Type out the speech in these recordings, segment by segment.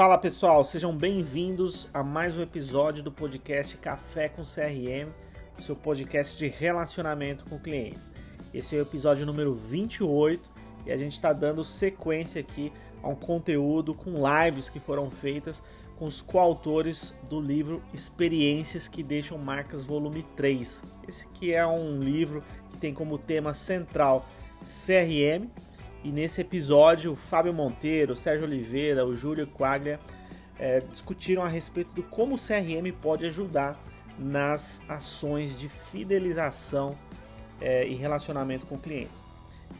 Fala pessoal, sejam bem-vindos a mais um episódio do podcast Café com CRM, seu podcast de relacionamento com clientes. Esse é o episódio número 28 e a gente está dando sequência aqui a um conteúdo com lives que foram feitas com os coautores do livro Experiências que Deixam Marcas, volume 3. Esse que é um livro que tem como tema central CRM e nesse episódio, o Fábio Monteiro, o Sérgio Oliveira, o Júlio Quaglia é, discutiram a respeito do como o CRM pode ajudar nas ações de fidelização é, e relacionamento com clientes.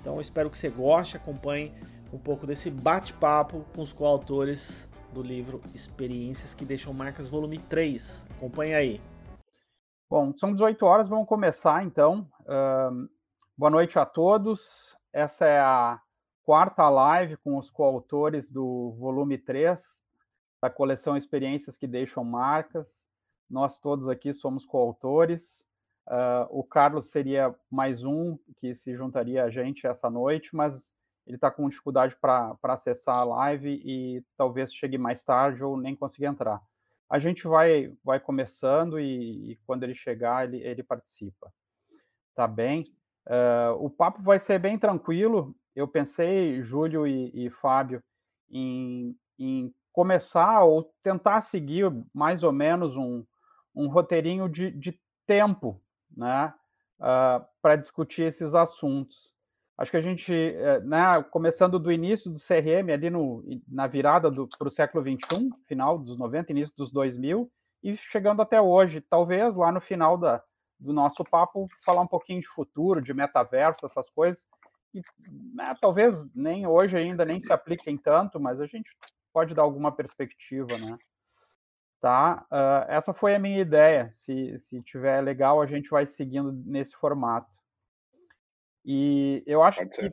Então, espero que você goste, acompanhe um pouco desse bate-papo com os coautores do livro Experiências que Deixam Marcas, volume 3. Acompanhe aí. Bom, são 18 horas, vamos começar então. Boa noite a todos. Essa é a quarta live com os coautores do volume 3 da coleção Experiências que Deixam Marcas. Nós todos aqui somos coautores. Uh, o Carlos seria mais um que se juntaria a gente essa noite, mas ele está com dificuldade para acessar a live e talvez chegue mais tarde ou nem consiga entrar. A gente vai, vai começando e, e quando ele chegar, ele, ele participa. Tá bem? Uh, o papo vai ser bem tranquilo eu pensei, Júlio e, e Fábio, em, em, começar ou tentar seguir mais ou menos um, um roteirinho de, de tempo, né, uh, ah, para discutir esses assuntos. Acho que a gente, eh, né, começando do início do CRM, ali no, na virada para o século XXI, final dos 90, início dos 2000, e chegando até hoje, talvez lá no final da, do nosso papo, falar um pouquinho de futuro, de metaverso, essas coisas, que né, talvez nem hoje ainda nem se apliquem tanto, mas a gente pode dar alguma perspectiva, né? Tá? Uh, essa foi a minha ideia. Se, se tiver legal, a gente vai seguindo nesse formato. E eu acho que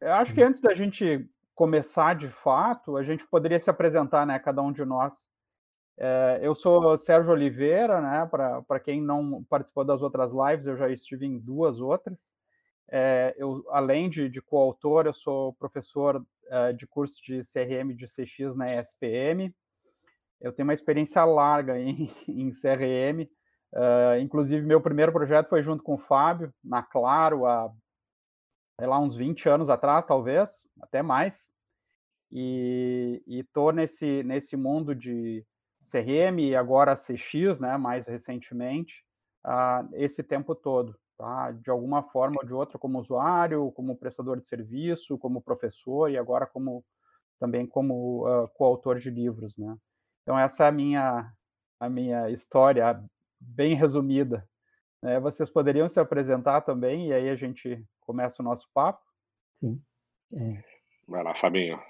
eu acho que antes da gente começar de fato, a gente poderia se apresentar, né? Cada um de nós. É, eu sou Sérgio Oliveira, né? Para quem não participou das outras lives, eu já estive em duas outras. É, eu, além de, de coautor, eu sou professor uh, de curso de CRM de CX na ESPM. Eu tenho uma experiência larga em, em CRM. Uh, inclusive, meu primeiro projeto foi junto com o Fábio, na Claro, há lá, uns 20 anos atrás, talvez, até mais. E estou nesse, nesse mundo de CRM e agora CX, né, mais recentemente, uh, esse tempo todo tá? De alguma forma ou de outra, como usuário, como prestador de serviço, como professor e agora como também como uh, coautor de livros, né? Então essa é a minha a minha história bem resumida. Né? Vocês poderiam se apresentar também e aí a gente começa o nosso papo? Sim. É. Vai lá, Fabinho.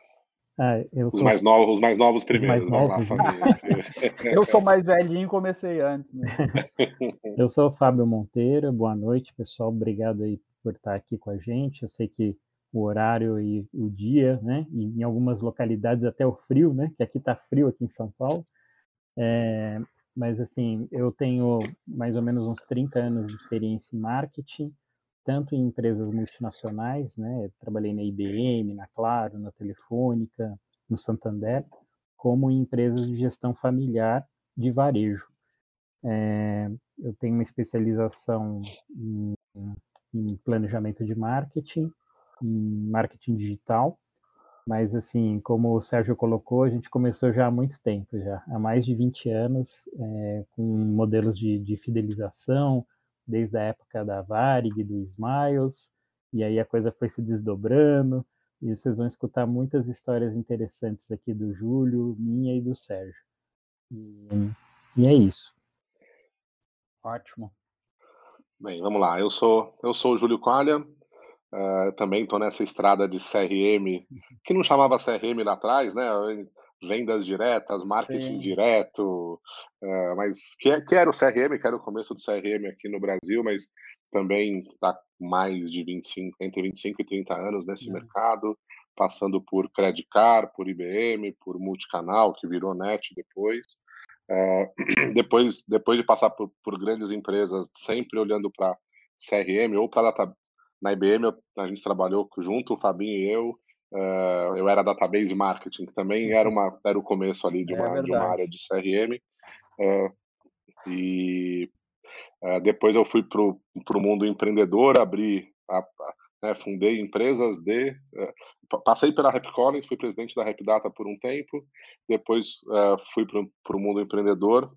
Ah, os, sou... mais novos, os mais novos primeiros. Mais novos, lá, eu sou mais velhinho e comecei antes. Né? eu sou o Fábio Monteiro, boa noite, pessoal. Obrigado aí por estar aqui com a gente. Eu sei que o horário e o dia, né? E em algumas localidades até o frio, né? Que aqui está frio aqui em São Paulo. É, mas assim, eu tenho mais ou menos uns 30 anos de experiência em marketing tanto em empresas multinacionais, né? trabalhei na IBM, na Claro, na Telefônica, no Santander, como em empresas de gestão familiar de varejo. É, eu tenho uma especialização em, em, planejamento de marketing, em marketing digital, mas assim, como o Sérgio colocou, a gente começou já há muito tempo, já há mais de 20 anos, é, com modelos de, de fidelização, desde a época da Varig, do Smiles, e aí a coisa foi se desdobrando, e vocês vão escutar muitas histórias interessantes aqui do Júlio, minha e do Sérgio. E, e é isso. Ótimo. Bem, vamos lá. Eu sou eu sou o Júlio Qualha, uh, também estou nessa estrada de CRM, que não chamava CRM lá atrás, né? Vendas diretas, marketing Sim. direto, uh, mas que, que era o CRM, que era o começo do CRM aqui no Brasil, mas também está mais de 25, entre 25 e 30 anos nesse é. mercado, passando por Credit Card, por IBM, por multicanal, que virou NET depois. Uh, depois, depois de passar por, por grandes empresas, sempre olhando para CRM ou para data. Na IBM, a gente trabalhou junto, o Fabinho e eu, Uh, eu era database marketing, que também era, uma, era o começo ali de é uma, é de uma área de CRM. Uh, e uh, depois eu fui para o mundo empreendedor, abri, a, a, né, fundei empresas de. passei pela Rap Collins, fui presidente da Rap Data por um tempo, depois fui para o mundo empreendedor.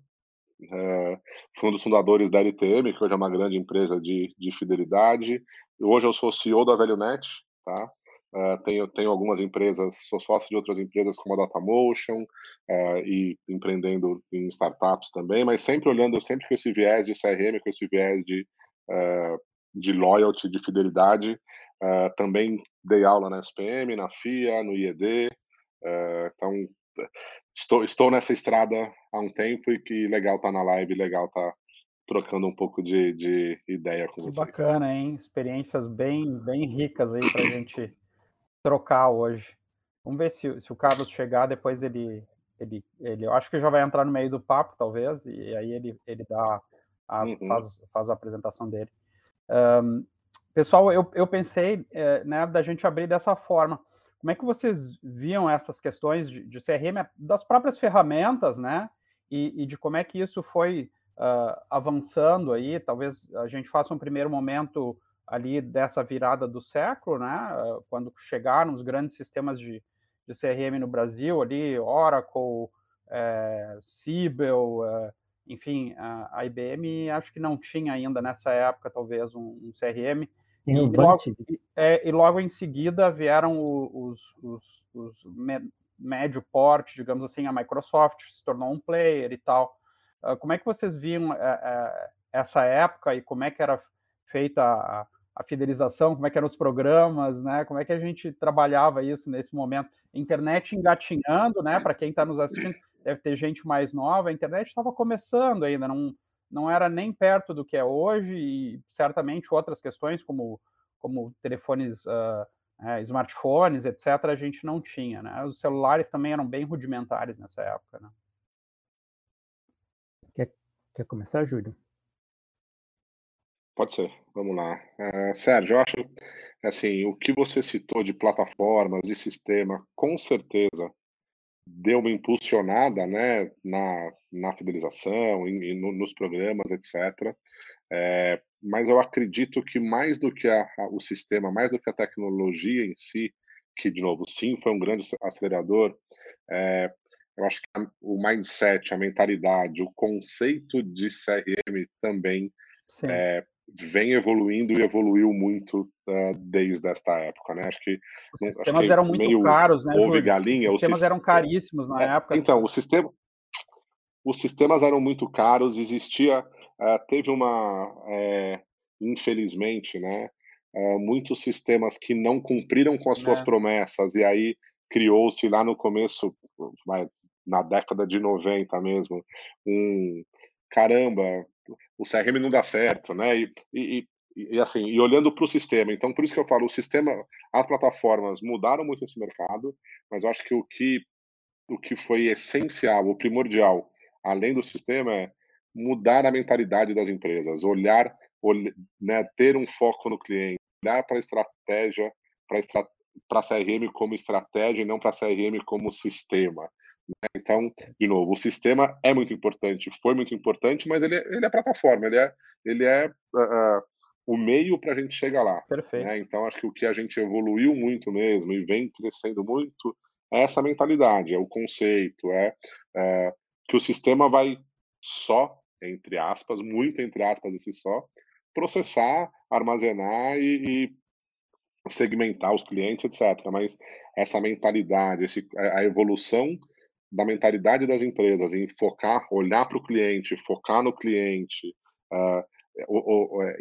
fui um dos fundadores da LTM, que hoje é uma grande empresa de, de fidelidade. Hoje eu sou CEO da ValueNet, tá? Uh, tenho, tenho algumas empresas, sou sócio de outras empresas como a Datamotion uh, e empreendendo em startups também, mas sempre olhando, sempre com esse viés de CRM, com esse viés de, uh, de loyalty, de fidelidade. também dei aula na SPM, na FIA, no IED, então estou, estou nessa estrada há um tempo e que legal estar tá na live, legal estar tá trocando um pouco de, de ideia com que vocês. Bacana, hein? Experiências bem, bem ricas aí para a gente trocar hoje. Vamos ver se, se o Carlos chegar, depois ele, ele, ele. Eu acho que já vai entrar no meio do papo, talvez, e aí ele, ele dá a, uhum. faz, faz a apresentação dele. Um, pessoal, eu, eu pensei é, né, da gente abrir dessa forma. Como é que vocês viam essas questões de, de CRM, das próprias ferramentas, né? E, e de como é que isso foi uh, avançando aí? Talvez a gente faça um primeiro momento ali dessa virada do século, né? Quando chegaram os grandes sistemas de, de CRM no Brasil, ali Oracle, é, Siebel, é, enfim, a, a, IBM acho que não tinha ainda nessa época talvez um, um CRM. E logo, é, e logo, em seguida vieram os, os, os médio porte, digamos assim, a Microsoft se tornou um player e tal. Uh, como é que vocês viam é, essa época e como é que era feita a, a fidelização, como é que eram os programas, né? Como é que a gente trabalhava isso nesse momento? Internet engatinhando, né? Para quem está nos assistindo, deve ter gente mais nova. A internet estava começando ainda, não, não era nem perto do que é hoje e certamente outras questões como como telefones, uh, é, smartphones, etc. A gente não tinha, né? Os celulares também eram bem rudimentares nessa época, né? Quer, quer começar, Júlio? Pode ser, vamos lá. Uh, Sérgio, eu acho assim, o que você citou de plataformas, de sistema, com certeza deu uma impulsionada né, na, na fidelização, no, nos programas, etc. É, mas eu acredito que mais do que a, a, o sistema, mais do que a tecnologia em si, que, de novo, sim, foi um grande acelerador, é, eu acho que o mindset, a mentalidade, o conceito de CRM também é, vem evoluindo e evoluiu muito uh, desde esta época, né? Acho que os sistemas que eram muito caros, né? Júlio? Galinha, os sistemas eram caríssimos na é, época. Então, o sistema, os sistemas eram muito caros. Existia, uh, teve uma, é, infelizmente, né? Muitos sistemas que não cumpriram com as suas é. promessas e aí criou-se lá no começo, na década de 90 mesmo, um caramba, o CRM não dá certo, né? E, e, e assim, e olhando para o sistema. Então, por isso que eu falo, o sistema, as plataformas mudaram muito esse mercado, mas eu acho que o que o que foi essencial, o primordial, além do sistema, é mudar a mentalidade das empresas, olhar, olhar né, ter um foco no cliente, olhar para a estratégia, para para CRM como estratégia e não para CRM como sistema. Né? Então, de novo, o sistema é muito importante, foi muito importante, mas ele, é, ele é plataforma, ele é, ele é uh, o meio para a gente chegar lá. Perfeito. Né? Então, acho que o que a gente evoluiu muito mesmo e vem crescendo muito é essa mentalidade, é o conceito, é, é que o sistema vai só, entre aspas, muito entre aspas, esse só, processar, armazenar e, e segmentar os clientes, etc. Mas essa mentalidade, esse, a evolução da mentalidade das empresas em focar, olhar para o cliente, focar no cliente, uh,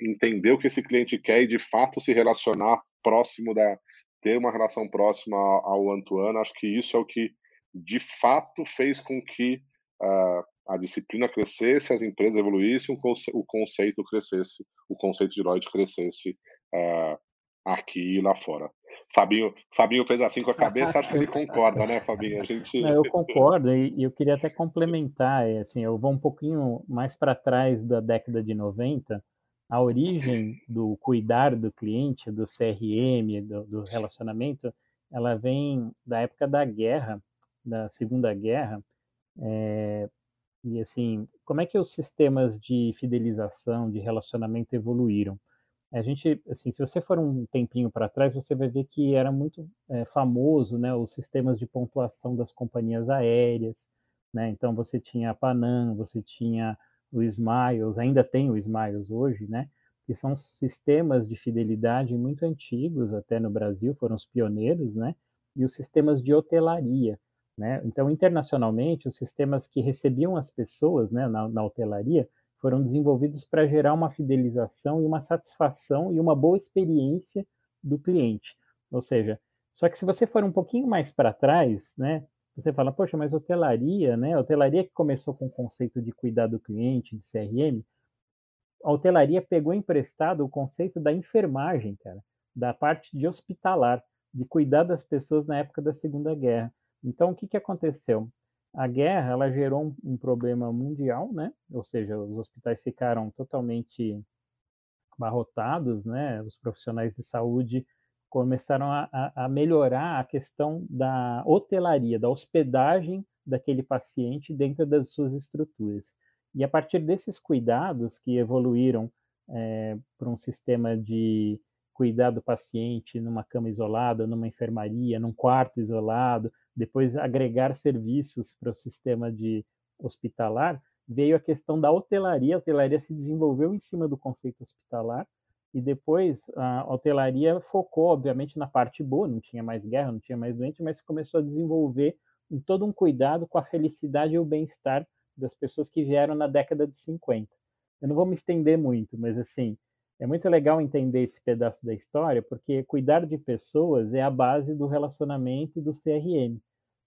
entender o que esse cliente quer e de fato se relacionar próximo da ter uma relação próxima ao one acho que isso é o que de fato fez com que uh, a disciplina crescesse, as empresas evoluíssem, o conceito crescesse, o conceito de Lloyd crescesse uh, aqui e lá fora. Fabinho, Fabinho fez assim com a cabeça, acho que ele concorda, né, Fabinho? A gente... eu concordo, e eu queria até complementar, é, assim, eu vou um pouquinho mais para trás da década de 90, a origem do cuidar do cliente, do CRM, do, do relacionamento, ela vem da época da guerra, da Segunda Guerra, é, e assim, como é que os sistemas de fidelização, de relacionamento evoluíram? A gente, assim, se você for um tempinho para trás, você vai ver que era muito é, famoso, né, os sistemas de pontuação das companhias aéreas, né? Então você tinha a Panam, você tinha o Smiles, ainda tem o Smiles hoje, né? Que são sistemas de fidelidade muito antigos, até no Brasil, foram os pioneiros, né? E os sistemas de hotelaria, né? Então, internacionalmente, os sistemas que recebiam as pessoas né, na, na hotelaria foram desenvolvidos para gerar uma fidelização e uma satisfação e uma boa experiência do cliente. Ou seja, só que se você for um pouquinho mais para trás, né, você fala, poxa, mas hotelaria, né? hotelaria que começou com o conceito de cuidar do cliente, de CRM, a hotelaria pegou emprestado o conceito da enfermagem, cara, da parte de hospitalar, de cuidar das pessoas na época da Segunda Guerra. Então, o que, que aconteceu? A guerra ela gerou um, um problema mundial, né? Ou seja, os hospitais ficaram totalmente abarrotados, né? Os profissionais de saúde começaram a, a, melhorar a questão da hotelaria, da hospedagem daquele paciente dentro das suas estruturas. E a partir desses cuidados que evoluíram é, para um sistema de cuidar do paciente numa cama isolada, numa enfermaria, num quarto isolado, depois agregar serviços para o sistema de hospitalar, veio a questão da hotelaria. A hotelaria se desenvolveu em cima do conceito hospitalar e depois a hotelaria focou, obviamente, na parte boa, não tinha mais guerra, não tinha mais doente, mas começou a desenvolver em todo um cuidado com a felicidade e o bem-estar das pessoas que vieram na década de 50. Eu não vou me estender muito, mas assim, é muito legal entender esse pedaço da história, porque cuidar de pessoas é a base do relacionamento e do CRM.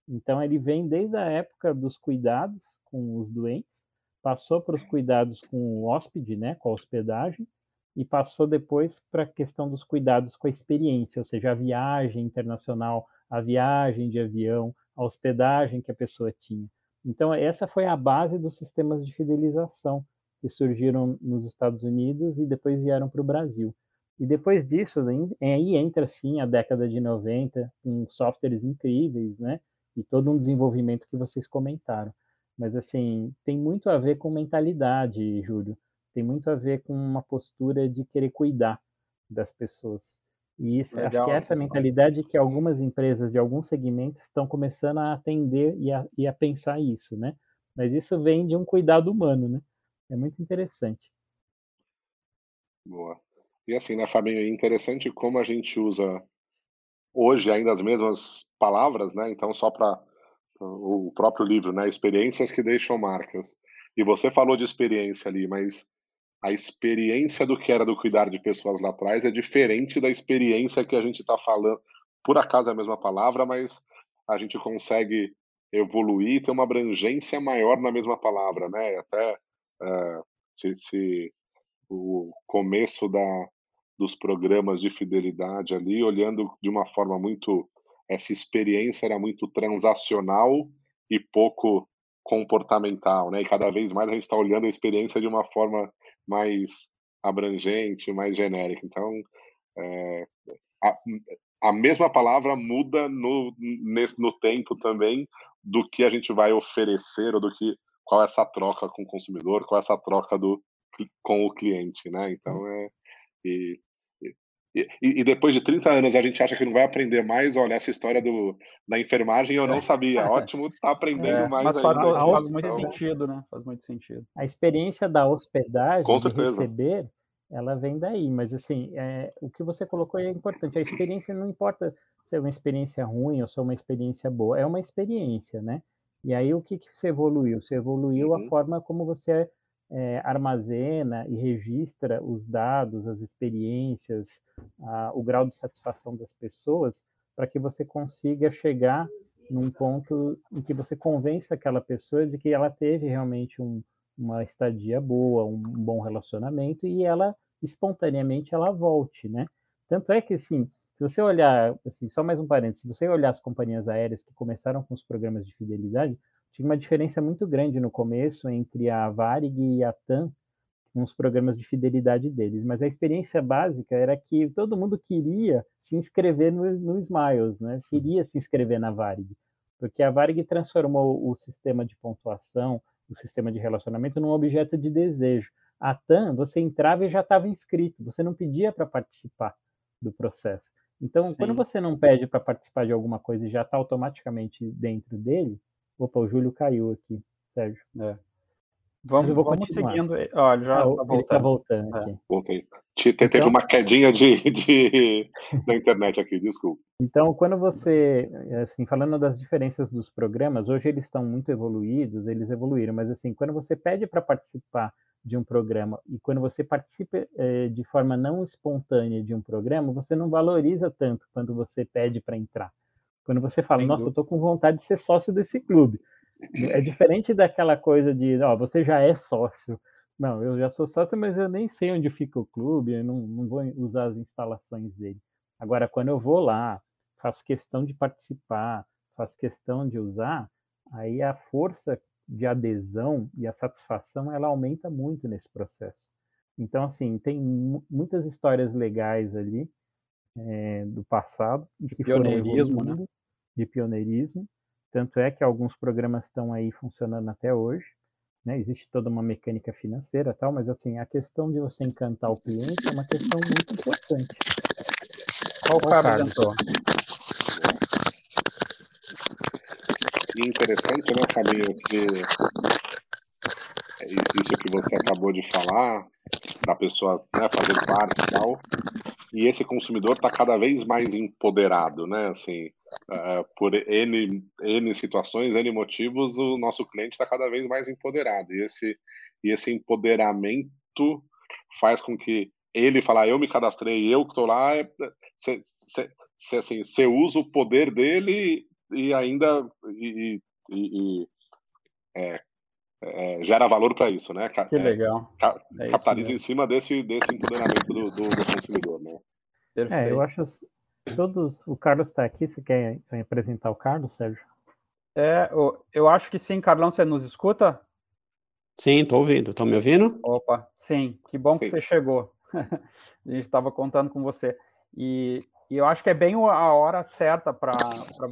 Então, ele vem desde a época dos cuidados com os doentes, passou para os cuidados com o hóspede, né, com a hospedagem, e passou depois para a questão dos cuidados com a experiência, ou seja, a viagem internacional, a viagem de avião, a hospedagem que a pessoa tinha. Então, essa foi a base dos sistemas de fidelização que surgiram nos Estados Unidos e depois vieram para o Brasil. E depois disso, aí entra sim a década de 90, com softwares incríveis, né? E todo um desenvolvimento que vocês comentaram. Mas, assim, tem muito a ver com mentalidade, Júlio tem muito a ver com uma postura de querer cuidar das pessoas. E isso, Legal, acho que é essa mentalidade que algumas empresas de alguns segmentos estão começando a atender e a, e a pensar isso, né? Mas isso vem de um cuidado humano, né? É muito interessante. Boa. E assim, né, Fabinho, é interessante como a gente usa hoje ainda as mesmas palavras, né? Então, só para o próprio livro, né? Experiências que deixam marcas. E você falou de experiência ali, mas a experiência do que era do cuidar de pessoas lá atrás é diferente da experiência que a gente está falando. Por acaso é a mesma palavra, mas a gente consegue evoluir e ter uma abrangência maior na mesma palavra, né? Até uh, se, se, o começo da, dos programas de fidelidade ali, olhando de uma forma muito essa experiência era muito transacional e pouco comportamental, né? E cada vez mais a gente está olhando a experiência de uma forma mais abrangente, mais genérica. Então, é, a, a, mesma palavra muda no, nesse, no tempo também do que a gente vai oferecer ou do que qual é essa troca com o consumidor, qual é essa troca do, com o cliente, né? Então é e, e, e, depois de 30 anos a gente acha que não vai aprender mais. Olha, essa história do, da enfermagem eu não sabia. Ótimo, tá aprendendo é, mais mas faz, aí. faz muito então, sentido, né? Faz muito sentido. A experiência da hospedagem, Com de receber, ela vem daí. Mas, assim, é, o que você colocou é importante. A experiência não importa se é uma experiência ruim ou se é uma experiência boa. É uma experiência, né? E aí, o que, que você evoluiu? Você evoluiu uhum. a forma como você é, armazena e registra os dados, as experiências, a, o grau de satisfação das pessoas, para que você consiga chegar num ponto em que você convença aquela pessoa de que ela teve realmente um, uma estadia boa, um, um bom relacionamento e ela espontaneamente ela volte, né? Tanto é que assim, se você olhar, assim, só mais um parênteses, se você olhar as companhias aéreas que começaram com os programas de fidelidade, tinha uma diferença muito grande no começo entre a Varig e a TAM, os programas de fidelidade deles. Mas a experiência básica era que todo mundo queria se inscrever no, no Smiles, né? Queria se inscrever na Varig, porque a Varig transformou o sistema de pontuação, o sistema de relacionamento num objeto de desejo. A TAM, você entrava e já estava inscrito, você não pedia para participar do processo. Então, Sim. quando você não pede para participar de alguma coisa e já está automaticamente dentro dele, opa, o Júlio caiu aqui, Sérgio. É. Vamos, vamos seguindo. Olha, já está voltando. Tá voltando é. Voltei. Teve então, uma quedinha de, de, da internet aqui, desculpa. Então, quando você, assim, falando das diferenças dos programas, hoje eles estão muito evoluídos, eles evoluíram, mas assim, quando você pede para participar de um programa e quando você participa eh, de forma não espontânea de um programa, você não valoriza tanto quando você pede para entrar. Quando você fala, nossa, eu estou com vontade de ser sócio desse clube é diferente daquela coisa de, ó, você já é sócio. Não, eu já sou sócio, mas eu nem sei onde fica o clube, eu não, não vou usar as instalações dele. Agora, quando eu vou lá, faço questão de participar, faço questão de usar, aí a força de adesão e a satisfação ela aumenta muito nesse processo. Então, assim, tem muitas histórias legais ali é, do passado de pioneirismo, né? de pioneirismo tanto é que alguns programas estão aí funcionando até hoje. Né? Existe toda uma mecânica financeira tal, mas assim, a questão de você encantar o cliente é uma questão muito importante. Qual o Carlos entrou? interessante, né, Fabinho, que é isso que você acabou de falar, da pessoa né, fazer parte e tal, e esse consumidor está cada vez mais empoderado, né? Assim, uh, por N, N situações, N motivos, o nosso cliente está cada vez mais empoderado. E esse, e esse empoderamento faz com que ele falar, eu me cadastrei, eu que estou lá, você é, assim, usa o poder dele e ainda e, e, e é, é, gera valor para isso, né? Que legal. Ca é capitaliza em cima desse, desse empoderamento do, do, do consumidor, né? Perfeito. É, eu acho todos. O Carlos está aqui. Você quer apresentar o Carlos, Sérgio? É, eu acho que sim, Carlão, você nos escuta? Sim, estou ouvindo. Estão me ouvindo? Opa, sim, que bom sim. que você chegou. a gente estava contando com você. E, e, eu acho que é bem a hora certa para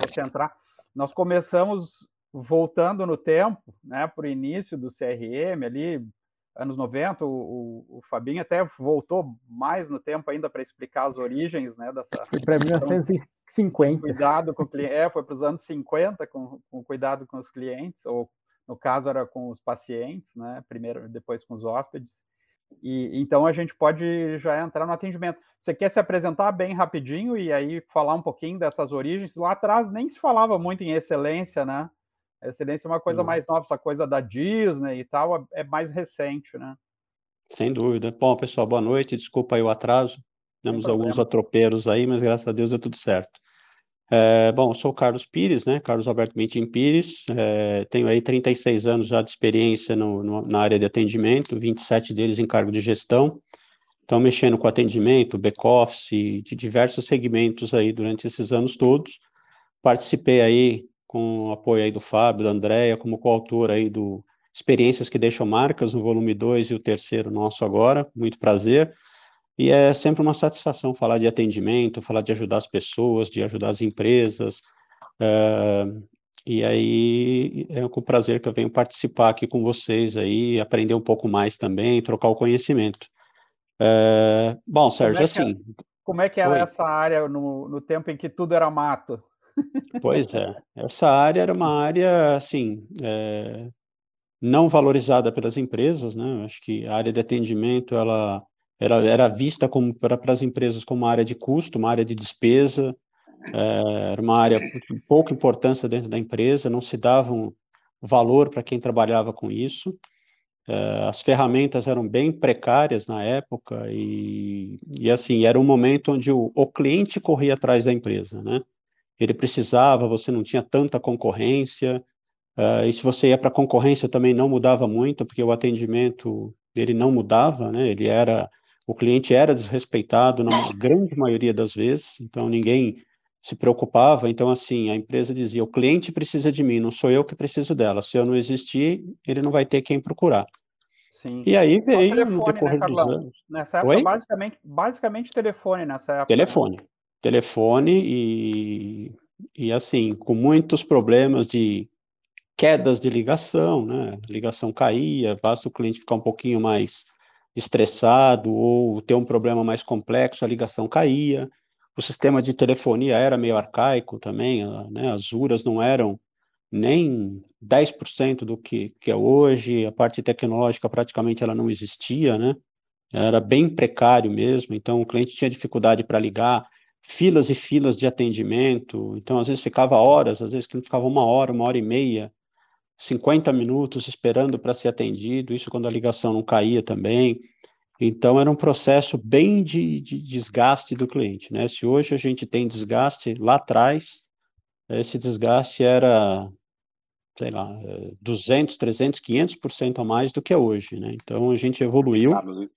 você entrar. Nós começamos voltando no tempo, né, para o início do CRM, ali, anos 90, o, o, o, Fabinho até voltou mais no tempo ainda para explicar as origens né, dessa. Para 1950. Cuidado com o cliente. É, foi para os anos 50, com, com cuidado com os clientes, ou no caso era com os pacientes, né? Primeiro, depois com os hóspedes. E então a gente pode já entrar no atendimento. Você quer se apresentar bem rapidinho e aí falar um pouquinho dessas origens? Lá atrás nem se falava muito em excelência, né? A excelência é uma coisa mais nova, essa coisa da Disney e tal é mais recente, né? Sem dúvida. Bom, pessoal, boa noite. Desculpa aí o atraso. Temos alguns atropelos aí, mas graças a Deus deu tudo certo. É, bom, eu sou o Carlos Pires, né? Carlos Alberto Mentim Pires. É, tenho aí 36 anos já de experiência no, no, na área de atendimento, 27 deles em cargo de gestão. Então, mexendo com atendimento, back-office, de diversos segmentos aí durante esses anos todos. Participei aí com o apoio aí do Fábio, da Andréia, como coautor aí do Experiências que Deixam Marcas, no volume 2 e o terceiro nosso agora, muito prazer. E é sempre uma satisfação falar de atendimento, falar de ajudar as pessoas, de ajudar as empresas. É, e aí é com prazer que eu venho participar aqui com vocês aí, aprender um pouco mais também, trocar o conhecimento. É, bom, Sérgio, como é assim. É, como é que era essa área no, no tempo em que tudo era mato? Pois é, essa área era uma área, assim, é, não valorizada pelas empresas, né? Acho que a área de atendimento, ela era, era vista como para, as empresas como uma área de custo, uma área de despesa, é, era uma área de pouca importância dentro da empresa, não se dava um valor para quem trabalhava com isso. É, as ferramentas eram bem precárias na época e, e assim, era um momento onde o, o cliente corria atrás da empresa, né? Ele precisava, você não tinha tanta concorrência, uh, e se você ia para a concorrência também não mudava muito, porque o atendimento ele não mudava, né? Ele era, o cliente era desrespeitado na grande maioria das vezes, então ninguém se preocupava. Então assim, a empresa dizia: o cliente precisa de mim, não sou eu que preciso dela. Se eu não existir, ele não vai ter quem procurar. Sim. E aí veio telefone, no né, decorrer né, dos anos. Nessa época, basicamente, basicamente telefone nessa época. Telefone. Telefone e, e assim, com muitos problemas de quedas de ligação, né? A ligação caía, basta o cliente ficar um pouquinho mais estressado ou ter um problema mais complexo, a ligação caía. O sistema de telefonia era meio arcaico também, né? As URAs não eram nem 10% do que, que é hoje, a parte tecnológica praticamente ela não existia, né? Era bem precário mesmo, então o cliente tinha dificuldade para ligar, filas e filas de atendimento, então às vezes ficava horas, às vezes ficava uma hora, uma hora e meia, 50 minutos esperando para ser atendido, isso quando a ligação não caía também. Então era um processo bem de, de desgaste do cliente, né? Se hoje a gente tem desgaste, lá atrás esse desgaste era sei lá, 200, 300, 500% a mais do que é hoje, né? Então a gente evoluiu. Carlos,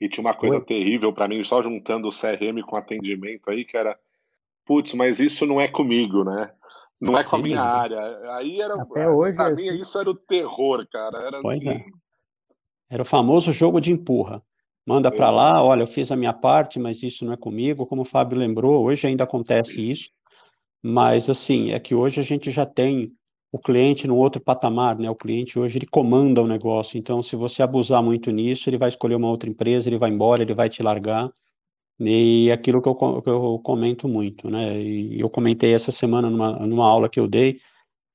e tinha uma coisa Oi? terrível para mim, só juntando o CRM com atendimento aí, que era, putz, mas isso não é comigo, né? Não é com a minha área. Aí era, Até hoje pra é mim assim. isso era o terror, cara. Era pois assim... é. Era o famoso jogo de empurra. Manda para lá, olha, eu fiz a minha parte, mas isso não é comigo. Como o Fábio lembrou, hoje ainda acontece isso. Mas, assim, é que hoje a gente já tem o cliente no outro patamar, né? O cliente hoje ele comanda o negócio. Então, se você abusar muito nisso, ele vai escolher uma outra empresa, ele vai embora, ele vai te largar. E aquilo que eu, que eu comento muito, né? E eu comentei essa semana numa, numa aula que eu dei.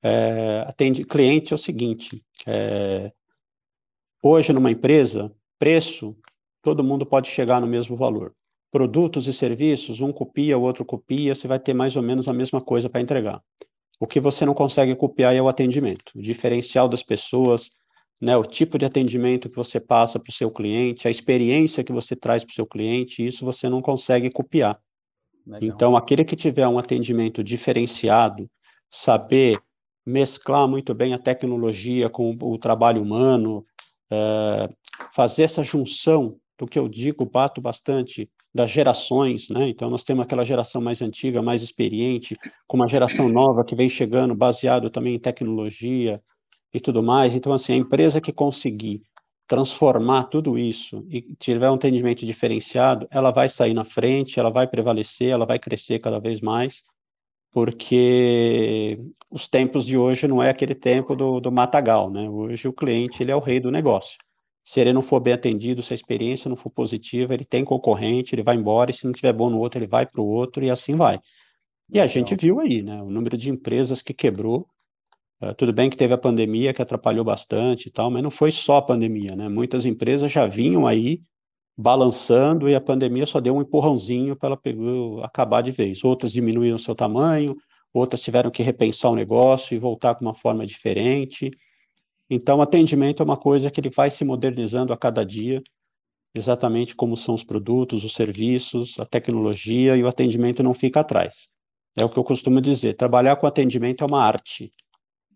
É, atende cliente é o seguinte: é, hoje numa empresa, preço, todo mundo pode chegar no mesmo valor. Produtos e serviços, um copia, o outro copia, você vai ter mais ou menos a mesma coisa para entregar. O que você não consegue copiar é o atendimento, o diferencial das pessoas, né, o tipo de atendimento que você passa para o seu cliente, a experiência que você traz para o seu cliente, isso você não consegue copiar. Legal. Então, aquele que tiver um atendimento diferenciado, saber mesclar muito bem a tecnologia com o trabalho humano, é, fazer essa junção do que eu digo, bato bastante, das gerações, né? Então nós temos aquela geração mais antiga, mais experiente, com uma geração nova que vem chegando, baseado também em tecnologia e tudo mais. Então assim, a empresa que conseguir transformar tudo isso e tiver um atendimento diferenciado, ela vai sair na frente, ela vai prevalecer, ela vai crescer cada vez mais, porque os tempos de hoje não é aquele tempo do, do matagal, né? Hoje o cliente ele é o rei do negócio se ele não for bem atendido, se a experiência não for positiva, ele tem concorrente, ele vai embora, e se não tiver bom no outro, ele vai para o outro, e assim vai. E a gente viu aí, né, o número de empresas que quebrou, uh, tudo bem que teve a pandemia, que atrapalhou bastante e tal, mas não foi só a pandemia, né, muitas empresas já vinham aí balançando, e a pandemia só deu um empurrãozinho para ela acabar de vez. Outras diminuíram seu tamanho, outras tiveram que repensar o negócio e voltar com uma forma diferente, então, atendimento é uma coisa que ele vai se modernizando a cada dia, exatamente como são os produtos, os serviços, a tecnologia e o atendimento não fica atrás. É o que eu costumo dizer, trabalhar com atendimento é uma arte.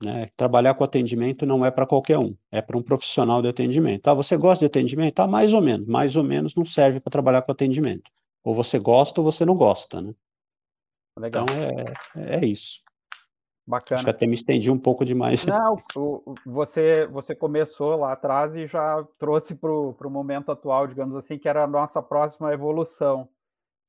Né? Trabalhar com atendimento não é para qualquer um, é para um profissional de atendimento. Ah, você gosta de atendimento? Ah, mais ou menos. Mais ou menos não serve para trabalhar com atendimento. Ou você gosta ou você não gosta, né? Legal. Então, é, é isso. Bacana. Acho que até me estendi um pouco demais. Não, você, você começou lá atrás e já trouxe para o momento atual, digamos assim, que era a nossa próxima evolução.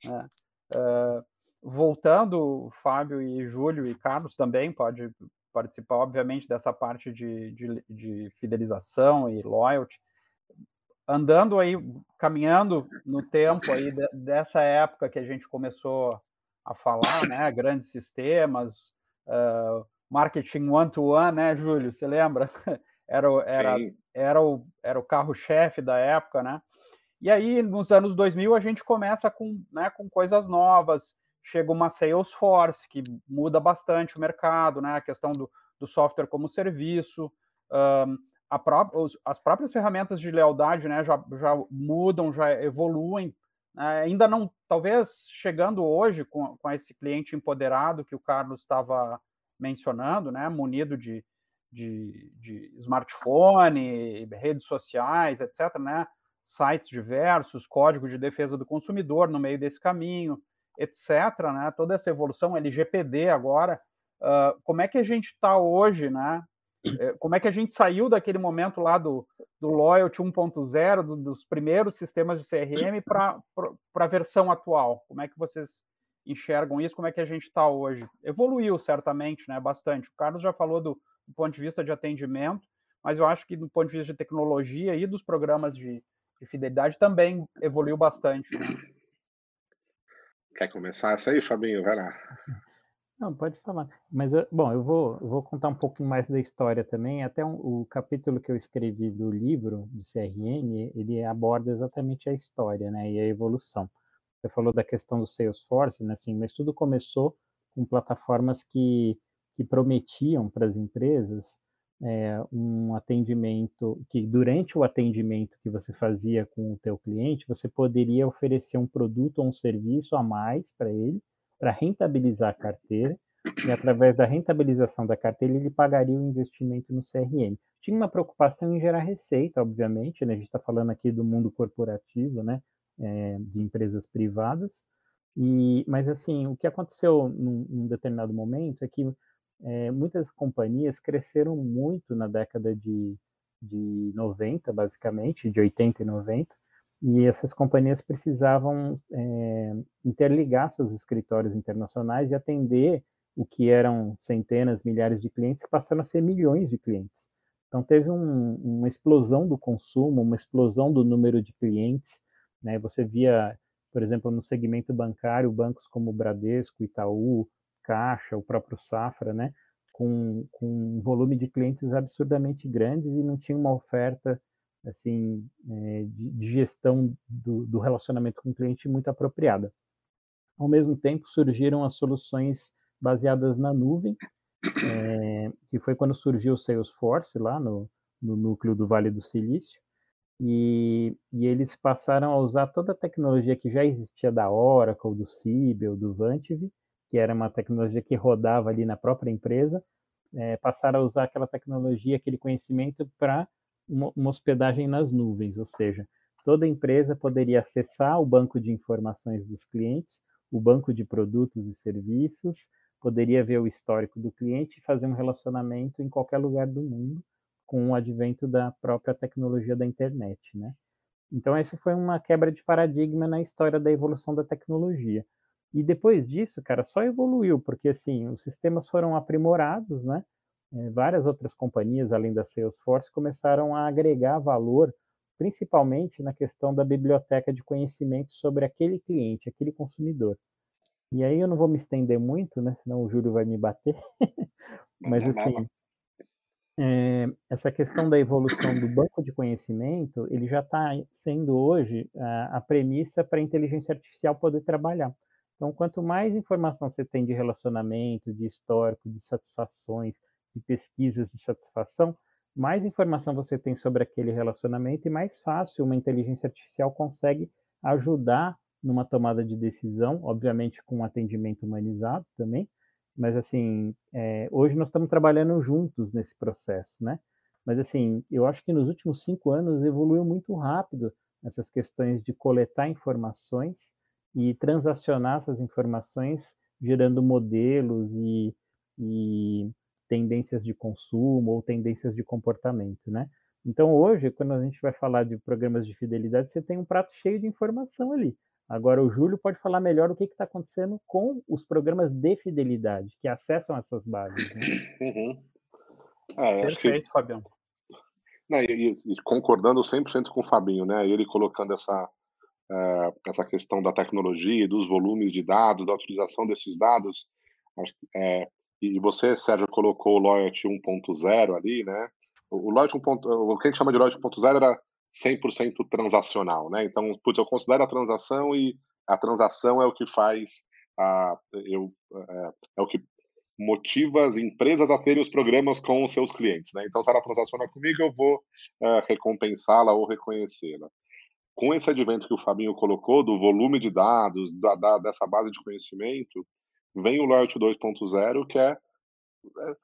Né? Uh, voltando, Fábio e Júlio e Carlos também pode participar, obviamente, dessa parte de, de, de fidelização e loyalty. Andando aí, caminhando no tempo aí de, dessa época que a gente começou a falar, né, grandes sistemas, uh, marketing one-to-one, -one, né, Júlio? Você lembra? Era, era, era o, era o carro-chefe da época, né? E aí, nos anos 2000, a gente começa com, né, com coisas novas. Chega uma Salesforce, que muda bastante o mercado, né? A questão do, do software como serviço. Um, pró os, as próprias ferramentas de lealdade né, já, já mudam, já evoluem. Né? Ainda não, talvez chegando hoje com, com esse cliente empoderado que o Carlos estava mencionando, né, munido de, de, de, smartphone, redes sociais, etc., né, sites diversos, código de defesa do consumidor no meio desse caminho, etc., né, toda essa evolução, LGPD agora, uh, como é que a gente está hoje, né, como é que a gente saiu daquele momento lá do, do Loyalty 1.0, do, dos primeiros sistemas de CRM para a versão atual? Como é que vocês enxergam isso? Como é que a gente está hoje? Evoluiu certamente, né? Bastante. O Carlos já falou do, do, ponto de vista de atendimento, mas eu acho que do ponto de vista de tecnologia e dos programas de, de fidelidade também evoluiu bastante. Né? Quer começar essa aí, Fabinho? Vai lá. Não, pode falar. Mas, bom, eu vou, eu vou contar um pouquinho mais da história também. Até um, o capítulo que eu escrevi do livro de CRM, ele aborda exatamente a história, né, e a evolução. Você falou da questão do Salesforce, né, assim, mas tudo começou com plataformas que, que prometiam para as empresas é, um atendimento, que durante o atendimento que você fazia com o teu cliente, você poderia oferecer um produto ou um serviço a mais para ele, para rentabilizar a carteira, e através da rentabilização da carteira ele pagaria o investimento no CRM. Tinha uma preocupação em gerar receita, obviamente, né? a gente está falando aqui do mundo corporativo, né? É, de empresas privadas, e, mas assim, o que aconteceu num, num determinado momento é que é, muitas companhias cresceram muito na década de, de 90, basicamente, de 80 e 90, e essas companhias precisavam é, interligar seus escritórios internacionais e atender o que eram centenas, milhares de clientes, que passaram a ser milhões de clientes. Então teve um, uma explosão do consumo, uma explosão do número de clientes. Né? Você via, por exemplo, no segmento bancário, bancos como Bradesco, Itaú, Caixa, o próprio Safra, né? com, com um volume de clientes absurdamente grandes e não tinha uma oferta assim, é, de, de, gestão do, do, relacionamento com o cliente muito apropriada. Ao mesmo tempo, surgiram as soluções baseadas na nuvem, é, que foi quando surgiu o Salesforce lá no, no núcleo do Vale do Silício, e, e, eles passaram a usar toda a tecnologia que já existia da Oracle, do Siebel, do Vantive, que era uma tecnologia que rodava ali na própria empresa, é, passaram a usar aquela tecnologia, aquele conhecimento para uma, uma hospedagem nas nuvens, ou seja, toda empresa poderia acessar o banco de informações dos clientes, o banco de produtos e serviços, poderia ver o histórico do cliente e fazer um relacionamento em qualquer lugar do mundo com o advento da própria tecnologia da internet, né? Então, essa foi uma quebra de paradigma na história da evolução da tecnologia. E depois disso, cara, só evoluiu, porque assim, os sistemas foram aprimorados, né? É, várias outras companhias, além da Salesforce, começaram a agregar valor, principalmente na questão da biblioteca de conhecimento sobre aquele cliente, aquele consumidor. E aí eu não vou me estender muito, né? Senão o Júlio vai me bater. Mas assim, é, essa questão da evolução do banco de conhecimento, ele já está sendo hoje a, a premissa para a inteligência artificial poder trabalhar. Então, quanto mais informação você tem de relacionamento, de histórico, de satisfações, de pesquisas de satisfação, mais informação você tem sobre aquele relacionamento e mais fácil uma inteligência artificial consegue ajudar numa tomada de decisão, obviamente com um atendimento humanizado também, mas assim, é, hoje nós estamos trabalhando juntos nesse processo, né? Mas assim, eu acho que nos últimos cinco anos evoluiu muito rápido essas questões de coletar informações e transacionar essas informações, gerando modelos e, e tendências de consumo ou tendências de comportamento, né? Então, hoje, quando a gente vai falar de programas de fidelidade, você tem um prato cheio de informação ali. Agora, o Júlio pode falar melhor o que está acontecendo com os programas de fidelidade, que acessam essas bases. Né? Uhum. É, Perfeito, que... Fabião. Não, e, e, concordando 100% com o Fabinho, né? Ele colocando essa, é, essa questão da tecnologia, dos volumes de dados, da utilização desses dados, é, e você, Sérgio, colocou o Loyalty 1.0 ali, né? O, Loyalty 1. O que a gente chama de Loyalty 1.0 era 100% transacional, né? Então, putz, eu considero a transação e a transação é o que faz a, eu, é, é o que motiva as empresas a terem os programas com os seus clientes, né? Então, se ela transaciona comigo, eu vou é, recompensá-la ou reconhecê-la. Com esse advento que o Fabinho colocou, do volume de dados, da, da, dessa base de conhecimento, vem o Loyalty 2.0, que é, é,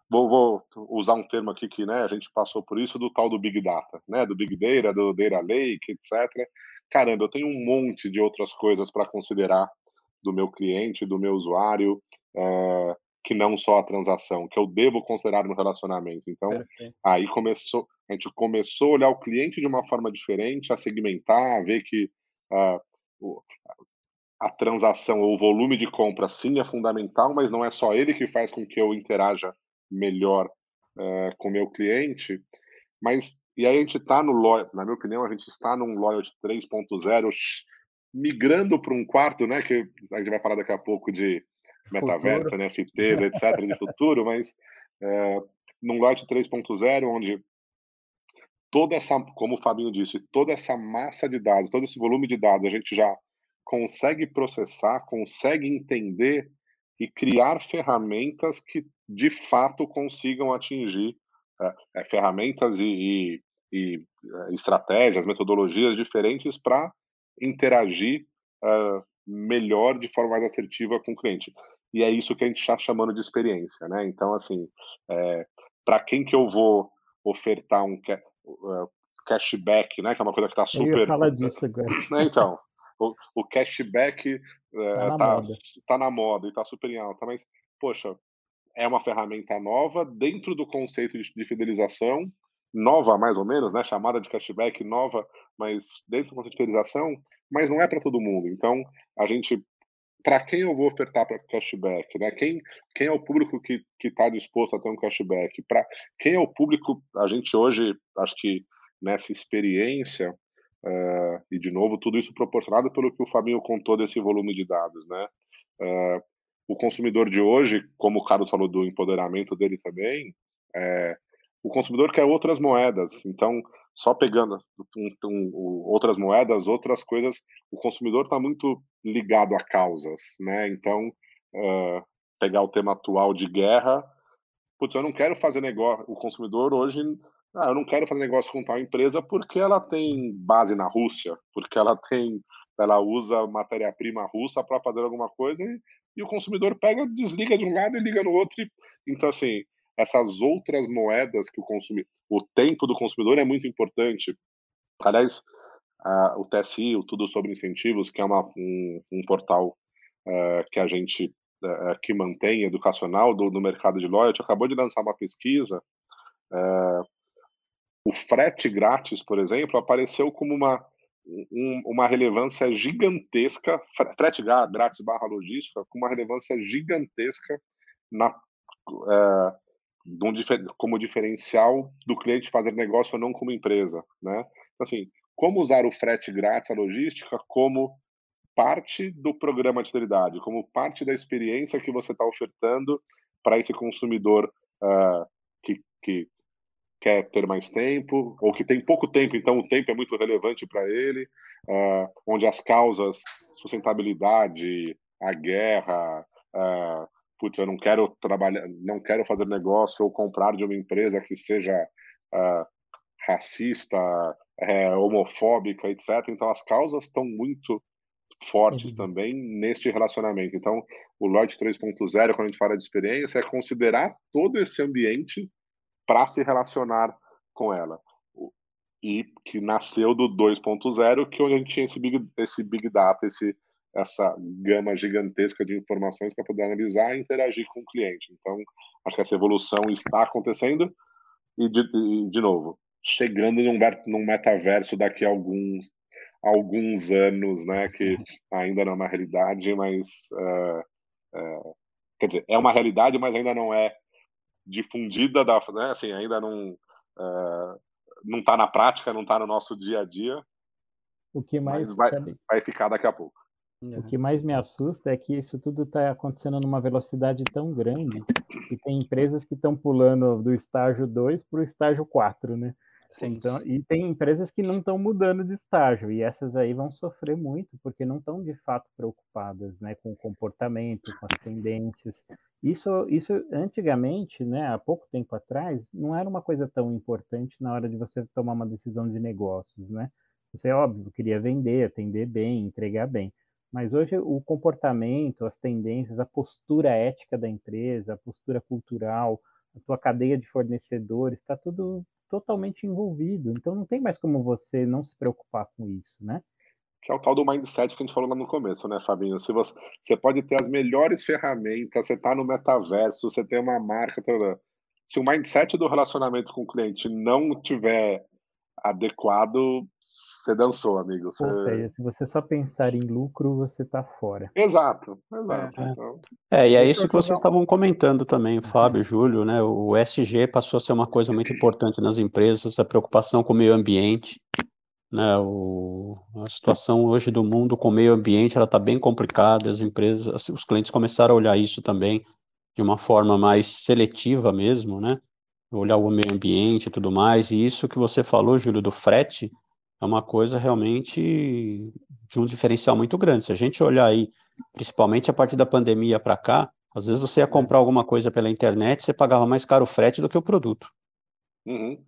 vou, vou, usar um termo aqui que né, a gente passou por isso, do tal do Big Data, né, do Big Data, do Data Lake, etc. Caramba, eu tenho um monte de outras coisas para considerar do meu cliente, do meu usuário, é, que não só a transação, que eu devo considerar no relacionamento. Então, Perfeito. aí começou, a gente começou a olhar o cliente de uma forma diferente, a segmentar, a ver que uh, a transação ou o volume de compra sim é fundamental, mas não é só ele que faz com que eu interaja melhor uh, com o meu cliente. Mas, e aí a gente está no, na minha opinião, a gente está num Loyalty 3.0 migrando para um quarto, né, que a gente vai falar daqui a pouco de metaverso, futuro. NFTs, etc., de futuro, mas é, num Loyalty 3.0, onde toda essa, como o Fabinho disse, toda essa massa de dados, todo esse volume de dados, a gente já consegue processar, consegue entender e criar ferramentas que de fato consigam atingir é, é, ferramentas e, e, e, é, estratégias, metodologias diferentes para interagir uh, melhor, de forma mais assertiva com o cliente. E é isso que a gente está chamando de experiência, né? Então, assim, é, para quem que eu vou ofertar um uh, cashback, né? Que é uma coisa que está super. Eu ia falar disso agora. Né, então, o, o cashback está tá, tá na moda e está super em alta, mas, poxa, é uma ferramenta nova dentro do conceito de, de fidelização, nova mais ou menos, né? Chamada de cashback nova, mas dentro do conceito de fidelização, mas não é para todo mundo. Então, a gente para quem eu vou ofertar para cashback, né? Quem, quem é o público que está disposto a ter um cashback? Para quem é o público? A gente hoje, acho que nessa experiência uh, e de novo tudo isso proporcionado pelo que o Fabinho contou desse volume de dados, né? Uh, o consumidor de hoje, como o Carlos falou do empoderamento dele também, é, o consumidor quer outras moedas. Então, só pegando um, outras moedas, outras coisas, o consumidor está muito ligado a causas, né? Então, pegar o tema atual de guerra, putz, eu não quero fazer negócio. O consumidor hoje, ah, eu não quero fazer negócio com tal empresa porque ela tem base na Rússia, porque ela tem, ela usa matéria-prima russa para fazer alguma coisa e, e, o consumidor pega, desliga de um lado e liga no outro. E, então, assim, essas outras moedas que o consumidor, o tempo do consumidor é muito importante. Aliás, uh, o TSI, o Tudo sobre Incentivos, que é uma, um, um portal uh, que a gente uh, que mantém educacional do, do mercado de loyalty, acabou de lançar uma pesquisa. O frete grátis, por exemplo, apareceu como uma um, uma relevância gigantesca, frete grátis barra logística, com uma relevância gigantesca na, como diferencial do cliente fazer negócio ou não como empresa, né? Então, assim, como usar o frete grátis, a logística, como parte do programa de fidelidade, como parte da experiência que você está ofertando para esse consumidor uh, que, que quer ter mais tempo ou que tem pouco tempo, então o tempo é muito relevante para ele, uh, onde as causas sustentabilidade, a guerra, uh, putz, eu não quero trabalhar, não quero fazer negócio ou comprar de uma empresa que seja uh, racista, é, homofóbica, etc. Então as causas estão muito fortes uhum. também neste relacionamento. Então, o Lloyd 3.0, quando a gente fala de experiência, é considerar todo esse ambiente para se relacionar com ela. E que nasceu do 2.0, que é onde a gente tinha esse big, esse big data, esse essa gama gigantesca de informações para poder analisar e interagir com o cliente. Então, acho que essa evolução está acontecendo e, de, de novo, chegando num, num metaverso daqui a alguns, alguns anos, né, que ainda não é uma realidade, mas uh, uh, quer dizer, é uma realidade, mas ainda não é difundida, da, né, assim, ainda não uh, não está na prática, não está no nosso dia a dia. O que mais vai, vai ficar daqui a pouco. O que mais me assusta é que isso tudo está acontecendo numa velocidade tão grande que tem empresas que estão pulando do estágio 2 para o estágio 4, né? Então, e tem empresas que não estão mudando de estágio, e essas aí vão sofrer muito, porque não estão de fato preocupadas né, com o comportamento, com as tendências. Isso, isso antigamente, né, há pouco tempo atrás, não era uma coisa tão importante na hora de você tomar uma decisão de negócios. Né? Você, óbvio, queria vender, atender bem, entregar bem. Mas hoje o comportamento, as tendências, a postura ética da empresa, a postura cultural, a tua cadeia de fornecedores, está tudo totalmente envolvido. Então não tem mais como você não se preocupar com isso, né? Que é o tal do mindset que a gente falou lá no começo, né, Fabinho? Se você, você pode ter as melhores ferramentas, você está no metaverso, você tem uma marca se o mindset do relacionamento com o cliente não tiver adequado, você dançou, amigo. Você... Ou seja, se você só pensar em lucro, você está fora. Exato, exato. É, então... é e é isso que vocês estavam comentando também, uhum. Fábio, Júlio, né? O SG passou a ser uma coisa muito importante nas empresas, a preocupação com o meio ambiente. Né, o, a situação hoje do mundo com o meio ambiente ela está bem complicada, as empresas, os clientes começaram a olhar isso também de uma forma mais seletiva mesmo, né? Olhar o meio ambiente e tudo mais, e isso que você falou, Júlio, do frete, é uma coisa realmente de um diferencial muito grande. Se a gente olhar aí, principalmente a partir da pandemia para cá, às vezes você ia comprar alguma coisa pela internet, você pagava mais caro o frete do que o produto. Uhum.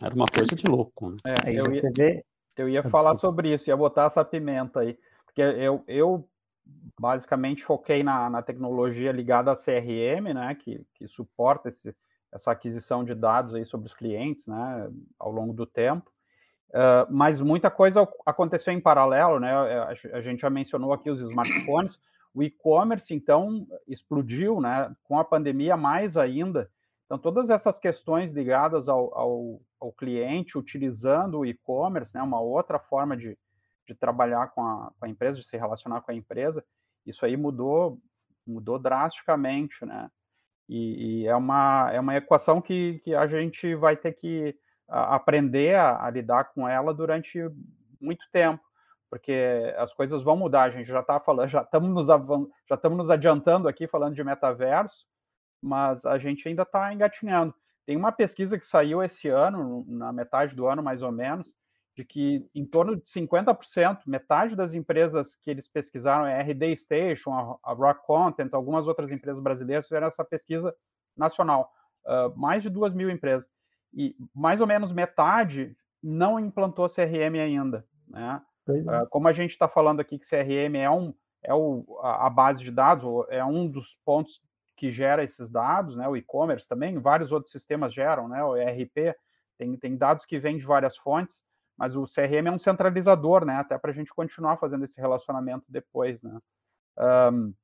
Era uma coisa de louco. Né? É, eu, ia, eu ia falar sobre isso, ia botar essa pimenta aí. Porque eu, eu basicamente foquei na, na tecnologia ligada à CRM, né, que, que suporta esse, essa aquisição de dados aí sobre os clientes, né, ao longo do tempo. Uh, mas muita coisa aconteceu em paralelo, né? A, gente já mencionou aqui os smartphones, o e-commerce então explodiu, né? Com a pandemia mais ainda. Então todas essas questões ligadas ao, ao, ao cliente utilizando o e-commerce, né? Uma outra forma de, de trabalhar com a, com a empresa, de se relacionar com a empresa, isso aí mudou mudou drasticamente, né? E, e é uma é uma equação que, que a gente vai ter que aprender a, a, lidar com ela durante muito tempo, porque as coisas vão mudar. A gente já está falando, já estamos nos, já nos adiantando aqui falando de metaverso, mas a gente ainda está engatinhando. Tem uma pesquisa que saiu esse ano, na metade do ano mais ou menos, de que em torno de 50%, metade das empresas que eles pesquisaram, é a RD Station, a, a Rock Content, algumas outras empresas brasileiras fizeram essa pesquisa nacional, uh, mais de duas mil empresas e mais ou menos metade não implantou CRM ainda, né? É. Como a gente está falando aqui que CRM é, um, é o, a, base de dados, é um dos pontos que gera esses dados, né? O e-commerce também, vários outros sistemas geram, né? O ERP tem, tem dados que vêm de várias fontes, mas o CRM é um centralizador, né? Até para a gente continuar fazendo esse relacionamento depois, né? Um,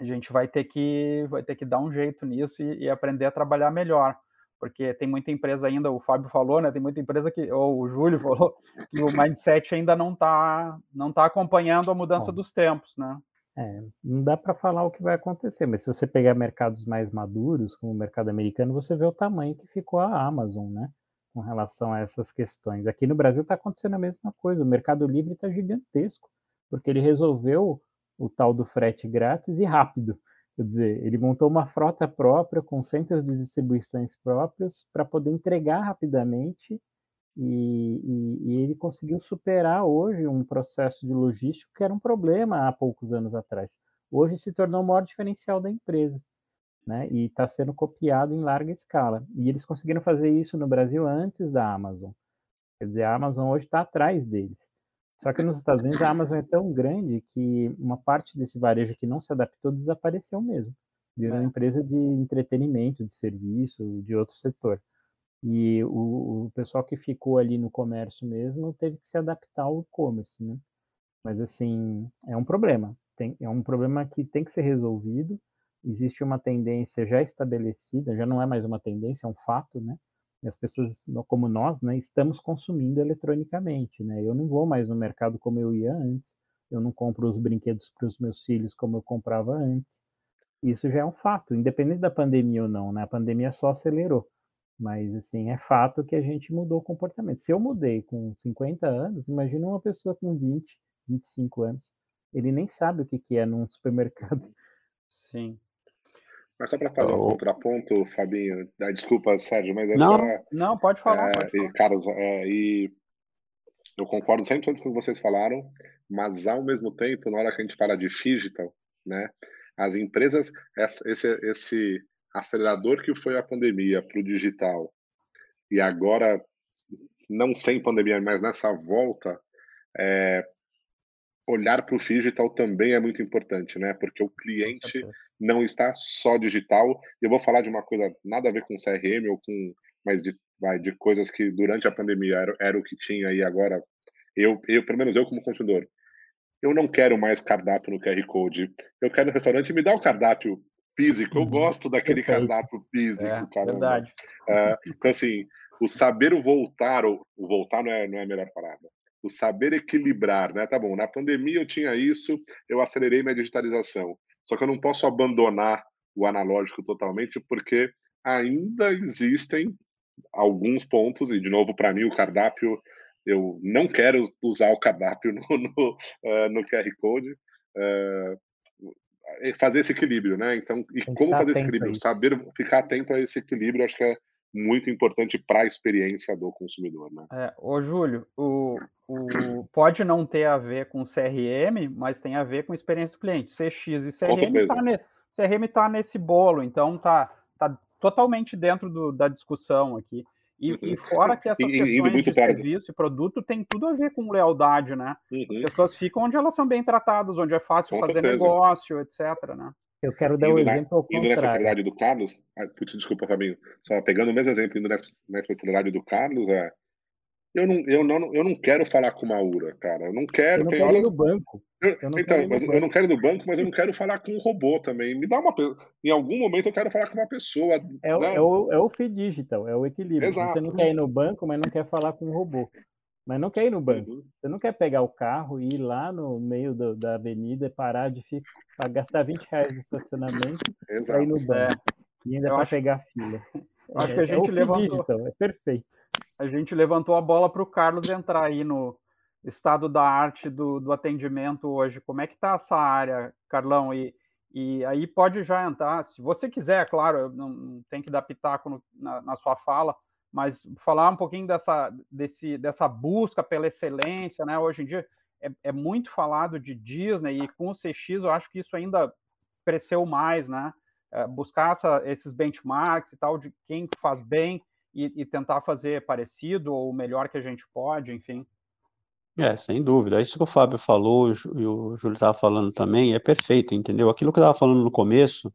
a gente vai ter que vai ter que dar um jeito nisso e, e aprender a trabalhar melhor porque tem muita empresa ainda, o Fábio falou, né? Tem muita empresa que, ou o Júlio falou, que o mindset ainda não está não tá acompanhando a mudança Bom, dos tempos, né? É, não dá para falar o que vai acontecer, mas se você pegar mercados mais maduros, como o mercado americano, você vê o tamanho que ficou a Amazon, né? Com relação a essas questões. Aqui no Brasil está acontecendo a mesma coisa, o Mercado Livre está gigantesco, porque ele resolveu o tal do frete grátis e rápido. Quer dizer, ele montou uma frota própria com centros de distribuições próprios para poder entregar rapidamente e, e, e, ele conseguiu superar hoje um processo de logística que era um problema há poucos anos atrás. Hoje se tornou o maior diferencial da empresa. Né? E está sendo copiado em larga escala. E eles conseguiram fazer isso no Brasil antes da Amazon. Quer dizer, a Amazon hoje está atrás deles. Só que nos Estados Unidos a Amazon é tão grande que uma parte desse varejo que não se adaptou desapareceu mesmo. Virou é. uma empresa de entretenimento, de serviço, de outro setor. E o, o, pessoal que ficou ali no comércio mesmo teve que se adaptar ao e-commerce, né? Mas assim, é um problema. Tem, é um problema que tem que ser resolvido. Existe uma tendência já estabelecida, já não é mais uma tendência, é um fato, né? As pessoas, como nós, né, estamos consumindo eletronicamente, né? Eu não vou mais no mercado como eu ia antes, eu não compro os brinquedos para os meus filhos como eu comprava antes. Isso já é um fato, independente da pandemia ou não, né? A pandemia só acelerou. Mas, assim, é fato que a gente mudou o comportamento. Se eu mudei com 50 anos, imagina uma pessoa com 20, 25 anos. Ele nem sabe o que, que é num supermercado. Sim. Mas só para fazer um contraponto, Fabinho, ah, desculpa, Sérgio, mas é não, só. Não, pode falar. É, pode falar. E, Carlos, é, e eu concordo 100% com o que vocês falaram, mas ao mesmo tempo, na hora que a gente fala de digital, né, as empresas, esse, esse acelerador que foi a pandemia para o digital, e agora, não sem pandemia, mas nessa volta, é, olhar para o digital também é muito importante, né? Porque o cliente não está só digital. Eu vou falar de uma coisa nada a ver com CRM ou com, mas de, vai, de coisas que durante a pandemia era, era o que tinha e agora eu, eu, pelo menos eu como consumidor, eu não quero mais cardápio no QR Code. Eu quero no restaurante me dá o cardápio físico. Eu uhum. gosto daquele cardápio físico, é, caramba. Verdade. É, então, assim, o saber voltar, o, o voltar não é, não é a melhor palavra. O saber equilibrar, né? Tá bom, na pandemia eu tinha isso, eu acelerei minha digitalização. Só que eu não posso abandonar o analógico totalmente, porque ainda existem alguns pontos, e de novo, para mim, o cardápio, eu não quero usar o cardápio no, no, uh, no QR Code. Uh, fazer esse equilíbrio, né? Então, e como fazer esse equilíbrio? Saber ficar atento a esse equilíbrio, acho que é muito importante para a experiência do consumidor, né? É, ô, Júlio, o, o, pode não ter a ver com CRM, mas tem a ver com experiência do cliente. CX e CRM está ne, CRM tá nesse bolo, então tá, tá totalmente dentro do, da discussão aqui. E, uhum. e, fora que essas questões de serviço e produto tem tudo a ver com lealdade, né? Uhum. As pessoas ficam onde elas são bem tratadas, onde é fácil com fazer certeza. negócio, etc, né? Eu quero dar o um exemplo ao Indo nessa especialidade do Carlos, ah, putz, desculpa, Fabinho, só pegando o mesmo exemplo, indo nessa, na especialidade do Carlos, é, eu não, eu não, eu não quero falar com uma URA, cara. Eu não quero. Eu não quero ir no banco. Eu, eu então, mas eu não quero ir no banco, mas eu não quero falar com um robô também. Me dá uma. Em algum momento eu quero falar com uma pessoa. É, né? é, o, é o Digital, é o equilíbrio. Exato. Você não quer ir no banco, mas não quer falar com um robô. Mas não quer ir no banco. Uhum. Você não quer pegar o carro e ir lá no meio do, da avenida e parar de ficar, gastar 20 reais de estacionamento para ir no banco. E ainda para pegar fila. Acho é, que a é gente é levantou. Digital, é perfeito. A gente levantou a bola para o Carlos entrar aí no estado da arte do, do atendimento hoje. Como é que está essa área, Carlão? E, e aí pode já entrar, se você quiser, claro, não, não tem que dar pitaco no, na, na sua fala, mas falar um pouquinho dessa, desse, dessa busca pela excelência, né? Hoje em dia é, é, muito falado de Disney e com o CX eu acho que isso ainda cresceu mais, né? É, buscar essa, esses benchmarks e tal de quem faz bem e, e, tentar fazer parecido ou melhor que a gente pode, enfim. É, sem dúvida. Isso que o Fábio falou e o Júlio estava falando também é perfeito, entendeu? Aquilo que eu estava falando no começo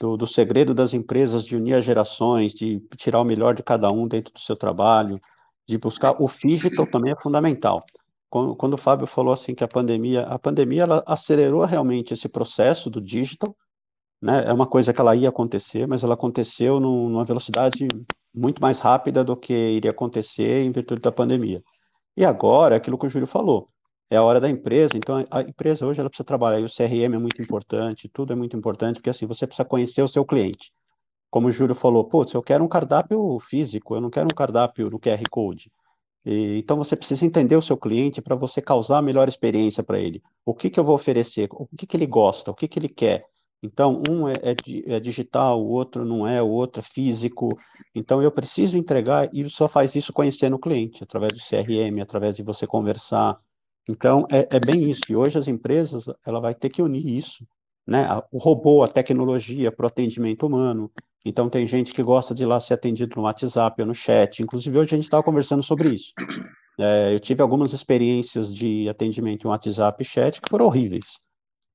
do, do, segredo das empresas de unir as gerações, de tirar o melhor de cada um dentro do seu trabalho, de buscar o digital também é fundamental. Quando, quando, o Fábio falou assim que a pandemia, a pandemia ela acelerou realmente esse processo do digital, né? É uma coisa que ela ia acontecer, mas ela aconteceu num, numa velocidade muito mais rápida do que iria acontecer em virtude da pandemia. E agora, aquilo que o Júlio falou, é a hora da empresa, então a empresa hoje ela precisa trabalhar, e o CRM é muito importante, tudo é muito importante, porque assim, você precisa conhecer o seu cliente. Como o Júlio falou, putz, eu quero um cardápio físico, eu não quero um cardápio no QR Code. E, então você precisa entender o seu cliente para você causar a melhor experiência para ele. O que, que eu vou oferecer? O que, que ele gosta? O que, que ele quer? Então, um é, é, é, digital, o outro não é, o outro é físico. Então, eu preciso entregar e só faz isso conhecendo o cliente, através do CRM, através de você conversar, então, é, é, bem isso. E hoje as empresas, ela vai ter que unir isso, né? O robô, a tecnologia para o atendimento humano. Então, tem gente que gosta de ir lá ser atendido no WhatsApp ou no chat. Inclusive, hoje a gente estava conversando sobre isso. É, eu tive algumas experiências de atendimento em WhatsApp e chat que foram horríveis.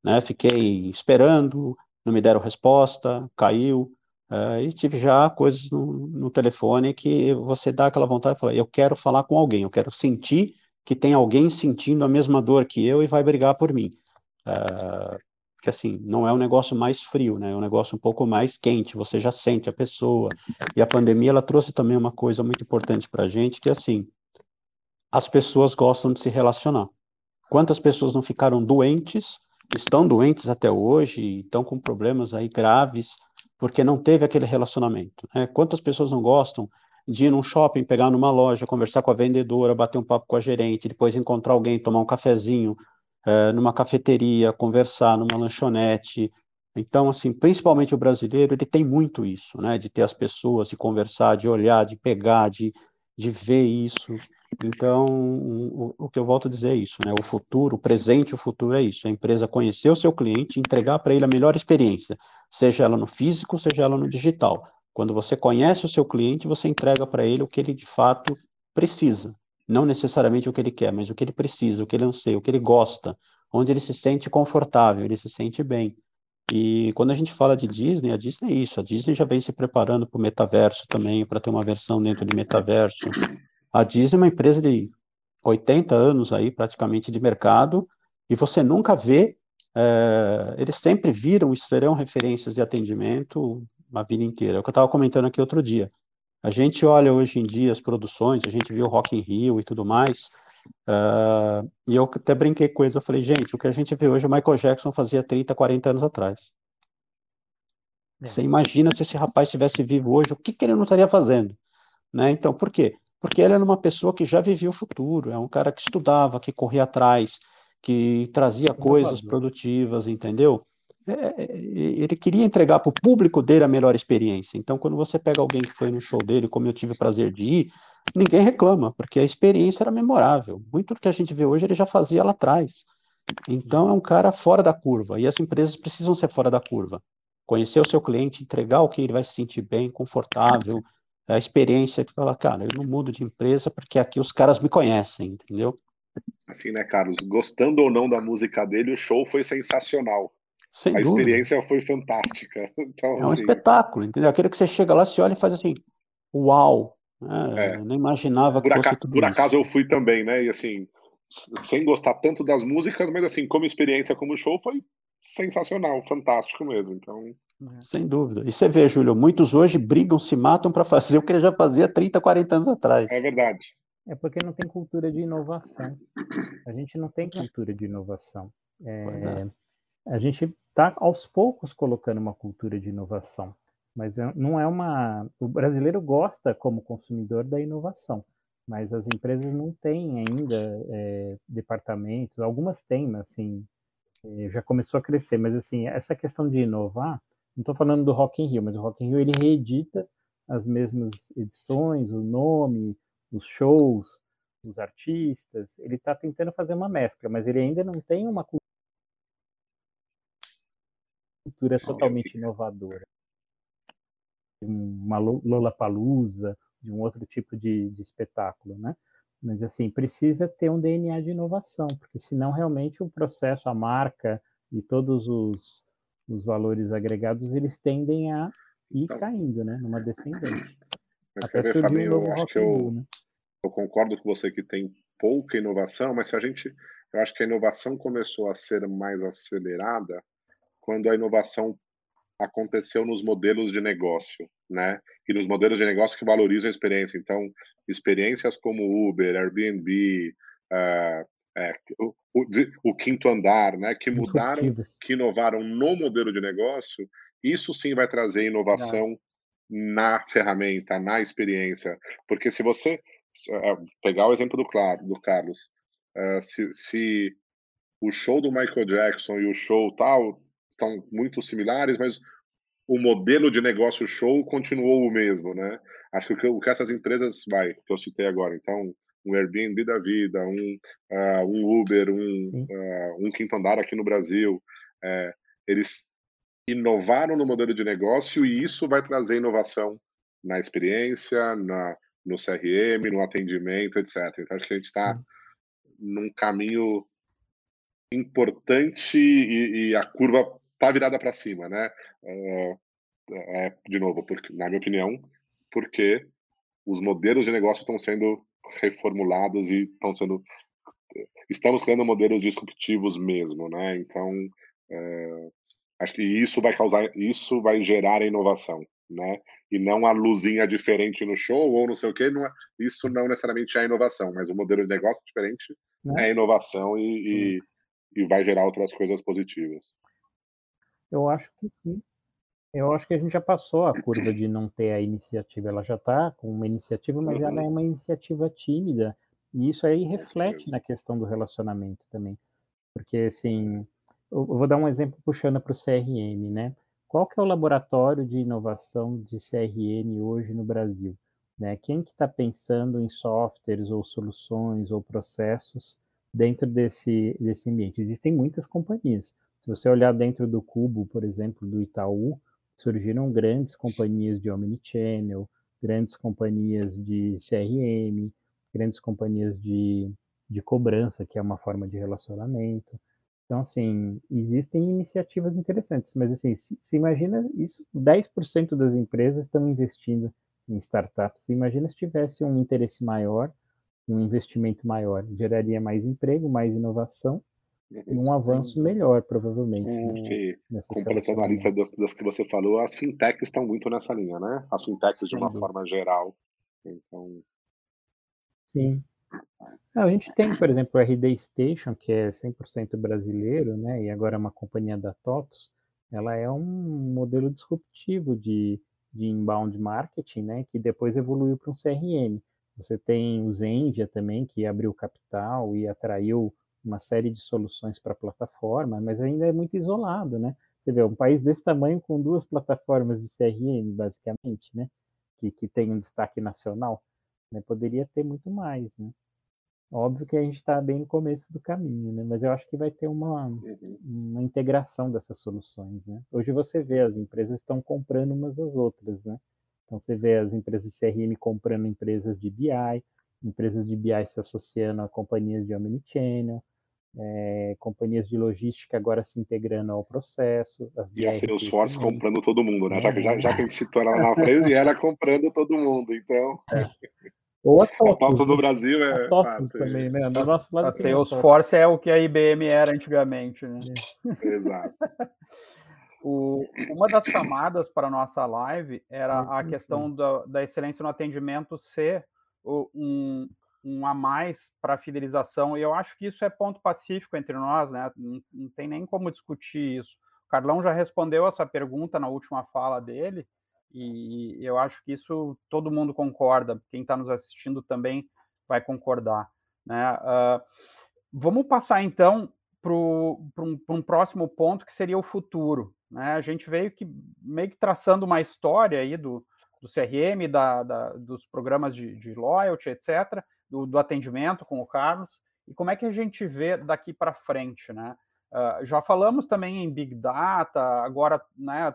Né? Fiquei esperando, não me deram resposta, caiu. É, e tive já coisas no, no telefone que você dá aquela vontade de falar, eu quero falar com alguém, eu quero sentir que tem alguém sentindo a mesma dor que eu e vai brigar por mim. Uh, que assim, não é um negócio mais frio, né? É um negócio um pouco mais quente, você já sente a pessoa. E a pandemia, ela trouxe também uma coisa muito importante para a gente, que assim, as pessoas gostam de se relacionar. Quantas pessoas não ficaram doentes, estão doentes até hoje, estão com problemas aí graves, porque não teve aquele relacionamento. Né? Quantas pessoas não gostam de ir num shopping, pegar numa loja, conversar com a vendedora, bater um papo com a gerente, depois encontrar alguém, tomar um cafezinho é, numa cafeteria, conversar numa lanchonete. Então, assim, principalmente o brasileiro, ele tem muito isso, né? De ter as pessoas, de conversar, de olhar, de pegar, de, de ver isso. Então, o, o que eu volto a dizer é isso, né? O futuro, o presente o futuro é isso. A empresa conhecer o seu cliente, entregar para ele a melhor experiência, seja ela no físico, seja ela no digital quando você conhece o seu cliente, você entrega para ele o que ele de fato precisa. Não necessariamente o que ele quer, mas o que ele precisa, o que ele anseia, o que ele gosta, onde ele se sente confortável, ele se sente bem. E quando a gente fala de Disney, a Disney é isso. A Disney já vem se preparando para o metaverso também, para ter uma versão dentro de metaverso. A Disney é uma empresa de 80 anos aí, praticamente, de mercado, e você nunca vê é, eles sempre viram e serão referências de atendimento a vida inteira. É o que eu estava comentando aqui outro dia. A gente olha hoje em dia as produções, a gente viu Rock in Rio e tudo mais, uh, e eu até brinquei com eles, eu falei, gente, o que a gente vê hoje, o Michael Jackson fazia 30, 40 anos atrás. É. Você imagina se esse rapaz estivesse vivo hoje, o que, que ele não estaria fazendo? Né? Então, por quê? Porque ele era uma pessoa que já vivia o futuro, é um cara que estudava, que corria atrás, que trazia coisas produtivas, entendeu? É, é, ele queria entregar para o público dele a melhor experiência. Então, quando você pega alguém que foi no show dele, como eu tive o prazer de ir, ninguém reclama, porque a experiência era memorável. Muito do que a gente vê hoje ele já fazia lá atrás. Então, é um cara fora da curva, e as empresas precisam ser fora da curva. Conhecer o seu cliente, entregar o que ele vai se sentir bem, confortável, a experiência que fala, cara, eu não mudo de empresa porque aqui os caras me conhecem, entendeu? Assim, né, Carlos? Gostando ou não da música dele, o show foi sensacional. Sem a dúvida. experiência foi fantástica. Então, é um assim... espetáculo, entendeu? Aquele que você chega lá, você olha e faz assim, uau! Né? É. Eu não imaginava por que fosse tudo Por isso. acaso eu fui também, né? E assim, sem gostar tanto das músicas, mas assim, como experiência como show, foi sensacional, fantástico mesmo. Então. É. Sem dúvida. E você vê, Júlio, muitos hoje brigam, se matam para fazer o que ele já fazia 30, 40 anos atrás. É verdade. É porque não tem cultura de inovação. A gente não tem cultura de inovação. É, a gente está aos poucos colocando uma cultura de inovação, mas é, não é uma. O brasileiro gosta, como consumidor, da inovação, mas as empresas não têm ainda é, departamentos. Algumas têm, mas assim é, já começou a crescer. Mas assim essa questão de inovar, não estou falando do Rock in Rio, mas o Rock in Rio ele reedita as mesmas edições, o nome, os shows, os artistas, ele está tentando fazer uma mescla, mas ele ainda não tem uma cultura totalmente inovadora. Uma Lola Palusa, de um outro tipo de, de espetáculo, né? Mas assim, precisa ter um DNA de inovação, porque senão realmente o processo, a marca e todos os, os valores agregados, eles tendem a ir então, caindo, né? Numa descendente. Até ver, Fabinho, um eu acho que eu, né? eu concordo com você que tem pouca inovação, mas se a gente, eu acho que a inovação começou a ser mais acelerada quando a inovação aconteceu nos modelos de negócio, né? E nos modelos de negócio que valorizam a experiência. Então, experiências como Uber, Airbnb, uh, é, o, o, o, quinto andar, né? Que mudaram, que inovaram no modelo de negócio. Isso sim vai trazer inovação Não. na ferramenta, na experiência, porque se você é, pegar o exemplo do, claro, do Carlos, uh, se, se, o show do Michael Jackson e o show tal estão muito similares, mas o modelo de negócio show continuou o mesmo, né? Acho que o que essas empresas, vai, que eu citei agora, então, um Airbnb da vida, um, uh, um Uber, um, uh, um Quinto Andar aqui no Brasil, é, eles inovaram no modelo de negócio e isso vai trazer inovação na experiência, na, no CRM, no atendimento, etc. Então, acho que a gente está num caminho importante e, e, a curva está virada para cima, né? É, é, de novo, porque, na minha opinião, porque os modelos de negócio estão sendo reformulados e estão sendo estamos criando modelos disruptivos mesmo, né? Então, é, acho que isso vai causar, isso vai gerar a inovação né? E não a luzinha diferente no show ou não sei o que, não é, isso não necessariamente é inovação, mas o modelo de negócio diferente é, é inovação e, e, e, vai gerar outras coisas positivas. Eu acho que sim. Eu acho que a gente já passou a curva de não ter a iniciativa. Ela já está com uma iniciativa, mas uhum. ela é uma iniciativa tímida. E isso aí reflete na questão do relacionamento também. Porque, assim, eu vou dar um exemplo puxando para o CRM, né? Qual que é o laboratório de inovação de CRM hoje no Brasil? Né? Quem que está pensando em softwares ou soluções ou processos dentro desse, desse ambiente? Existem muitas companhias. Se você olhar dentro do Cubo, por exemplo, do Itaú, surgiram grandes companhias de omnichannel, grandes companhias de CRM, grandes companhias de, de cobrança, que é uma forma de relacionamento. Então, assim, existem iniciativas interessantes, mas assim, se, se imagina isso, 10% das empresas estão investindo em startups. Se imagina se tivesse um interesse maior, um investimento maior, geraria mais emprego, mais inovação e um avanço melhor, provavelmente. Né, completando a lista das, que você falou, as fintechs estão muito nessa linha, né? As fintechs de uma forma geral. Então... Sim. A gente tem, por exemplo, o RD Station, que é 100% brasileiro, né? E agora é uma companhia da TOTOS. Ela é um modelo disruptivo de, de inbound marketing, né? Que depois evoluiu para um CRM. Você tem o Zendia também, que abriu capital e atraiu uma série de soluções para a plataforma, mas ainda é muito isolado, né? Você vê, um país desse tamanho com duas plataformas de CRM, basicamente, né? Que, que tem um destaque nacional, né? Poderia ter muito mais, né? Óbvio que a gente está bem no começo do caminho, né? Mas eu acho que vai ter uma, uhum. uma integração dessas soluções, né? Hoje você vê as empresas estão comprando umas às outras, né? Então você vê as empresas de CRM comprando empresas de BI, empresas de BI se associando a companhias de omnichannel, é, companhias de logística agora se integrando ao processo. As e a Salesforce comprando todo mundo, né? É. Já, que, já, já que a gente citou ela na frente, e ela comprando todo mundo, então... É. Ou a TOTOS do Brasil é... A TOTOS também, né? Nosso lado a Salesforce é o que a IBM era antigamente, né? Exato. O, uma das chamadas para a nossa live era a questão da, da excelência no atendimento ser um, um a mais para fidelização, e eu acho que isso é ponto pacífico entre nós, né? Não, não, tem nem como discutir isso. O Carlão já respondeu essa pergunta na última fala dele, e eu acho que isso todo mundo concorda, quem está nos assistindo também vai concordar. Né? Uh, vamos passar então para um, um, próximo ponto que seria o futuro. Né? A gente veio que meio que traçando uma história aí do, do CRM, da, da, dos programas de, de loyalty, etc., do, do, atendimento com o Carlos, e como é que a gente vê daqui para frente, né? Uh, já falamos também em Big Data, agora, né,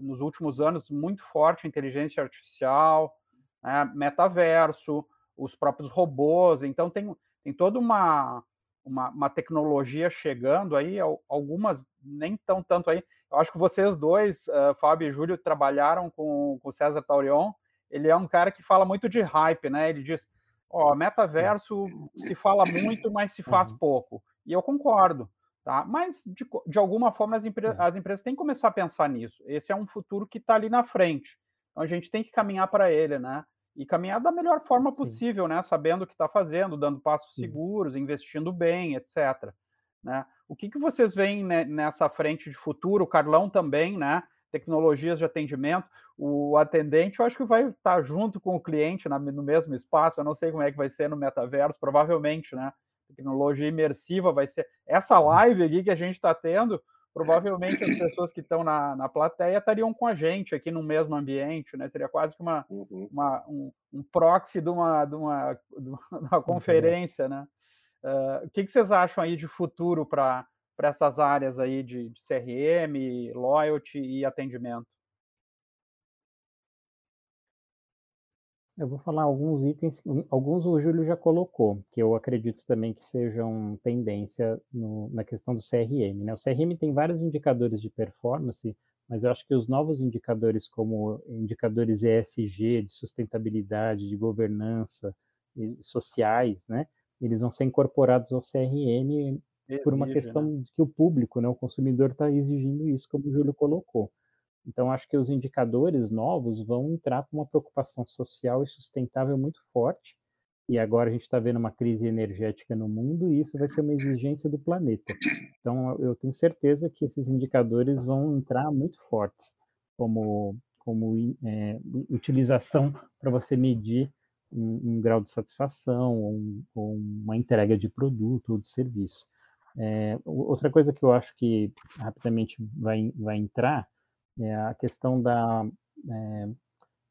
nos últimos anos, muito forte inteligência artificial, né, metaverso, os próprios robôs, então tem, tem toda uma, uma, uma, tecnologia chegando aí, algumas nem tão tanto aí. Eu acho que vocês dois, uh, Fábio e Júlio, trabalharam com o César Taurion. Ele é um cara que fala muito de hype, né? Ele diz: ó, metaverso se fala muito, mas se faz uhum. pouco. E eu concordo, tá? Mas de, de alguma forma as, empre as empresas têm que começar a pensar nisso. Esse é um futuro que está ali na frente. Então a gente tem que caminhar para ele, né? e caminhar da melhor forma possível, né? Sabendo o que está fazendo, dando passos seguros, investindo bem, etc. Né? O que, que vocês veem né, nessa frente de futuro? O Carlão também, né? Tecnologias de atendimento. O atendente, eu acho que vai estar tá junto com o cliente na, no mesmo espaço. Eu não sei como é que vai ser no metaverso, provavelmente, né? Tecnologia imersiva vai ser. Essa uhum. live aqui que a gente está tendo provavelmente as pessoas que estão na, na plateia estariam com a gente aqui no mesmo ambiente, né? Seria quase que uma, uhum. uma um, um, proxy de uma, de uma, de uma uhum. conferência, né? Uh, o que, que vocês acham aí de futuro para essas áreas aí de, de CRM, loyalty e atendimento? Eu vou falar alguns itens, alguns o Júlio já colocou, que eu acredito também que sejam tendência no, na questão do CRM. Né? O CRM tem vários indicadores de performance, mas eu acho que os novos indicadores, como indicadores ESG, de sustentabilidade, de governança, sociais, né? eles vão ser incorporados ao CRM Exige, por uma questão né? de que o público, né, o consumidor está exigindo isso, como o Júlio colocou. Então, acho que os indicadores novos vão entrar com uma preocupação social e sustentável muito forte. E agora a gente está vendo uma crise energética no mundo e isso vai ser uma exigência do planeta. Então, eu tenho certeza que esses indicadores vão entrar muito fortes, como, como é, utilização para você medir um, um, grau de satisfação ou, um, ou, uma entrega de produto ou de serviço. É, outra coisa que eu acho que rapidamente vai, vai entrar é, a questão da, é,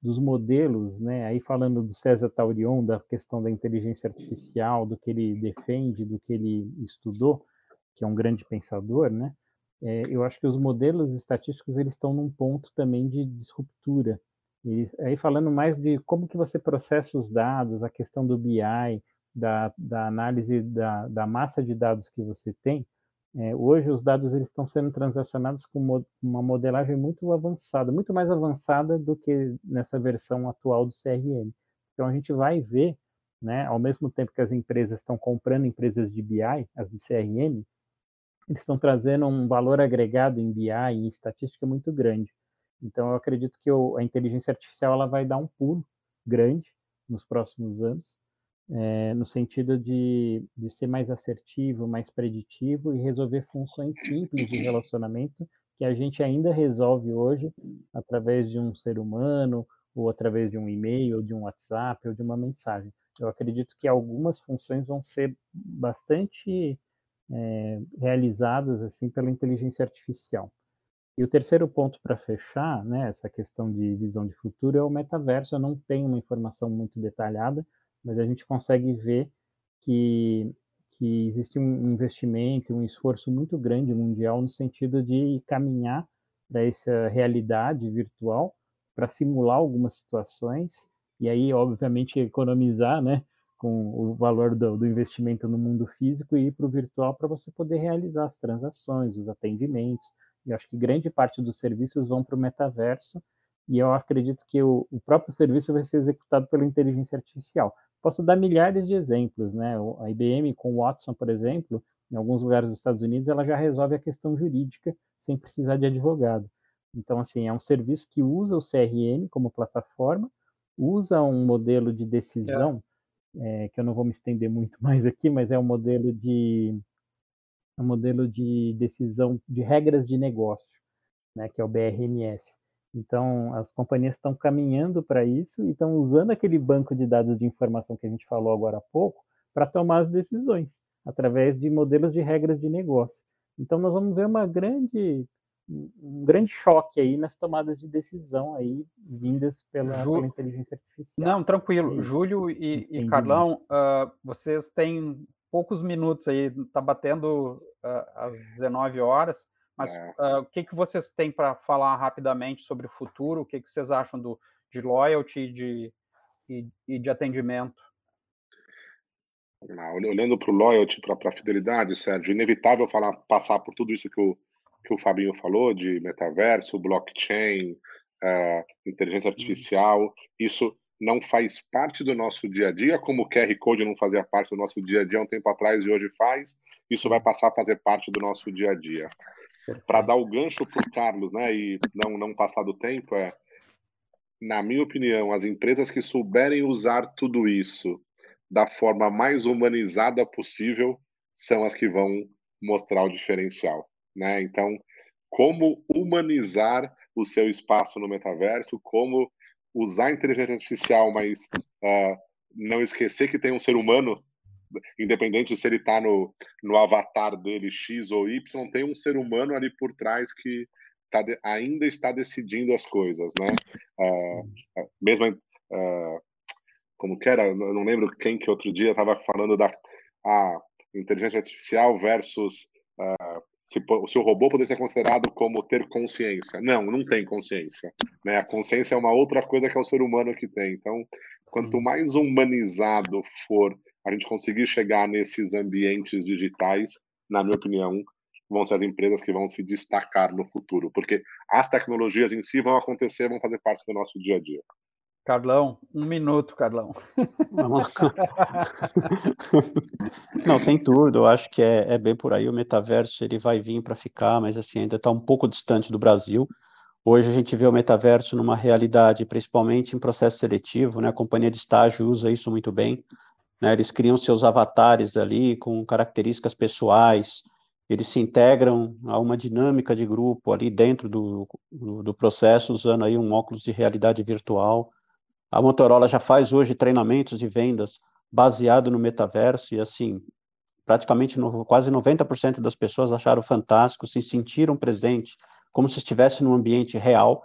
dos modelos, né? aí falando do César Taurion, da questão da inteligência artificial, do que ele defende, do que ele estudou, que é um grande pensador, né? É, eu acho que os modelos estatísticos eles estão num ponto também de disruptura. E aí falando mais de como que você processa os dados, a questão do BI, da, da análise da, da massa de dados que você tem, é, hoje os dados eles estão sendo transacionados com uma modelagem muito avançada, muito mais avançada do que nessa versão atual do CRM. Então a gente vai ver, né, ao mesmo tempo que as empresas estão comprando empresas de BI, as de CRM, eles estão trazendo um valor agregado em BI e em estatística muito grande. Então, eu acredito que a inteligência artificial ela vai dar um pulo grande nos próximos anos, é, no sentido de, de ser mais assertivo, mais preditivo e resolver funções simples de relacionamento que a gente ainda resolve hoje através de um ser humano, ou através de um e-mail, ou de um WhatsApp, ou de uma mensagem. Eu acredito que algumas funções vão ser bastante é, realizadas assim pela inteligência artificial. E o terceiro ponto para fechar, né, essa questão de visão de futuro é o metaverso. Eu não tenho uma informação muito detalhada, mas a gente consegue ver que, que existe um investimento, um esforço muito grande mundial no sentido de caminhar para essa realidade virtual, para simular algumas situações e aí, obviamente, economizar, né, com o valor do, do investimento no mundo físico e ir para o virtual para você poder realizar as transações, os atendimentos. E acho que grande parte dos serviços vão para o metaverso e eu acredito que o, o, próprio serviço vai ser executado pela inteligência artificial. Posso dar milhares de exemplos, né? A IBM com o Watson, por exemplo, em alguns lugares dos Estados Unidos, ela já resolve a questão jurídica sem precisar de advogado. Então, assim, é um serviço que usa o CRM como plataforma, usa um modelo de decisão, é. É, que eu não vou me estender muito mais aqui, mas é um modelo de um modelo de decisão de regras de negócio, né, que é o BRMS. Então, as companhias estão caminhando para isso e estão usando aquele banco de dados de informação que a gente falou agora há pouco para tomar as decisões, através de modelos de regras de negócio. Então, nós vamos ver uma grande um grande choque aí nas tomadas de decisão aí vindas pela, Ju... pela inteligência artificial. Não, tranquilo. É Júlio e, e Carlão, uh, vocês têm poucos minutos aí, está batendo uh, às 19 horas, mas uh, o que, que vocês têm para falar rapidamente sobre o futuro? O que, que vocês acham do, de loyalty de, e, e de atendimento? Olhando para o loyalty, para a fidelidade, Sérgio, inevitável falar, passar por tudo isso que o que o Fabinho falou de metaverso, blockchain, uh, inteligência uhum. artificial, isso não faz parte do nosso dia a dia, como o QR Code não fazia parte do nosso dia a dia um tempo atrás e hoje faz, isso vai passar a fazer parte do nosso dia a dia. Para dar o gancho para o Carlos, né, e não, não passar do tempo, é, na minha opinião, as empresas que souberem usar tudo isso da forma mais humanizada possível são as que vão mostrar o diferencial. Né? Então, como humanizar o seu espaço no metaverso, como usar a inteligência artificial, mas uh, não esquecer que tem um ser humano, independente se ele está no, no avatar dele X ou Y, tem um ser humano ali por trás que tá de, ainda está decidindo as coisas, né? Uh, mesmo uh, como que era, eu não lembro quem que outro dia estava falando da a inteligência artificial versus uh, se, se, o robô poderia ser considerado como ter consciência. Não, não tem consciência. Né? A consciência é uma outra coisa que é o ser humano que tem. Então, quanto mais humanizado for a gente conseguir chegar nesses ambientes digitais, na minha opinião, vão ser as empresas que vão se destacar no futuro, porque as tecnologias em si vão acontecer, vão fazer parte do nosso dia a dia. Carlão, um minuto, Carlão. Não, sem dúvida, eu acho que é, é, bem por aí. O metaverso ele vai vir para ficar, mas assim ainda está um pouco distante do Brasil. Hoje a gente vê o metaverso numa realidade, principalmente em processo seletivo, né? A companhia de estágio usa isso muito bem. Né? Eles criam seus avatares ali com características pessoais, eles se integram a uma dinâmica de grupo ali dentro do, do, do processo, usando aí um óculos de realidade virtual. A Motorola já faz hoje treinamentos de vendas baseado no metaverso e assim, praticamente no, quase 90% das pessoas acharam fantástico, se sentiram presentes, como se estivesse num ambiente real.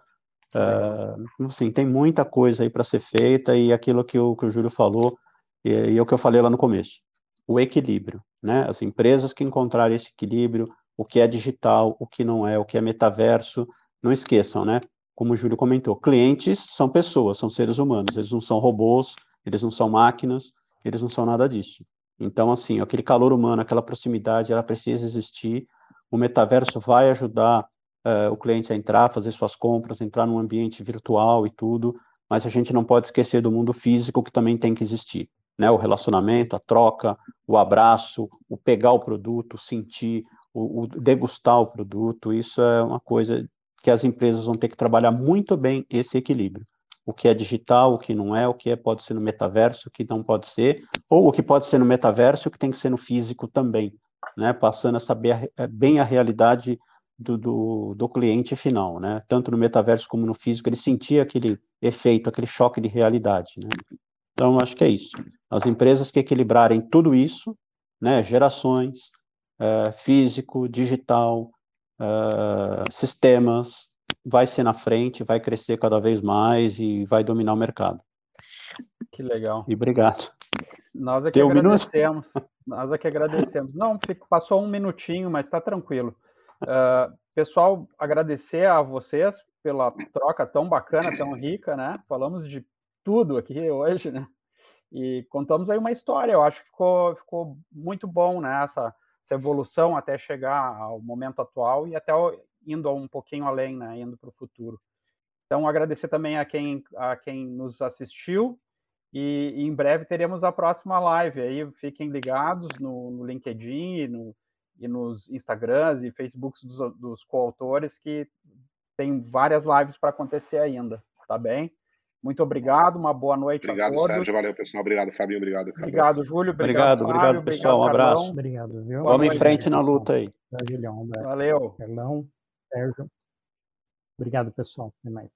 Uh, assim, tem muita coisa aí para ser feita e aquilo que o, que o Júlio falou e, e é o que eu falei lá no começo, o equilíbrio, né? As empresas que encontrarem esse equilíbrio, o que é digital, o que não é, o que é metaverso, não esqueçam, né? como o Júlio comentou, clientes são pessoas, são seres humanos, eles não são robôs, eles não são máquinas, eles não são nada disso. Então, assim, aquele calor humano, aquela proximidade, ela precisa existir. O metaverso vai ajudar uh, o cliente a entrar, fazer suas compras, entrar num ambiente virtual e tudo, mas a gente não pode esquecer do mundo físico que também tem que existir. Né? O relacionamento, a troca, o abraço, o pegar o produto, sentir, o, o degustar o produto, isso é uma coisa que as empresas vão ter que trabalhar muito bem esse equilíbrio. O que é digital, o que não é, o que é, pode ser no metaverso, o que não pode ser, ou o que pode ser no metaverso, o que tem que ser no físico também, né? Passando a saber bem a realidade do, do, do, cliente final, né? Tanto no metaverso como no físico, ele sentia aquele efeito, aquele choque de realidade, né? Então, acho que é isso. As empresas que equilibrarem tudo isso, né? Gerações, é, físico, digital, é, sistemas, vai ser na frente, vai crescer cada vez mais e vai dominar o mercado. Que legal. E obrigado. Nós é que Deu agradecemos. Um Nós é que agradecemos. Não, passou um minutinho, mas está tranquilo. Uh, pessoal, agradecer a vocês pela troca tão bacana, tão rica, né? Falamos de tudo aqui hoje, né? E contamos aí uma história. Eu acho que ficou, ficou muito bom, né? Essa, essa evolução até chegar ao momento atual e até indo um pouquinho além, né? Indo para o futuro. Então, agradecer também a quem, a quem nos assistiu e, em breve teremos a próxima live. Aí fiquem ligados no, no LinkedIn e no, e nos Instagrams e Facebooks dos, dos coautores que tem várias lives para acontecer ainda, tá bem? Muito obrigado, uma boa noite obrigado, a todos. Sérgio, valeu, pessoal. Obrigado, Fabinho, obrigado. Carlos. Obrigado, Júlio. Obrigado, obrigado, Fábio, obrigado pessoal. um abraço. Obrigado, viu? Vamos em frente na luta aí. Julião, Valeu. Carlão, Sérgio. Obrigado, pessoal. Até mais.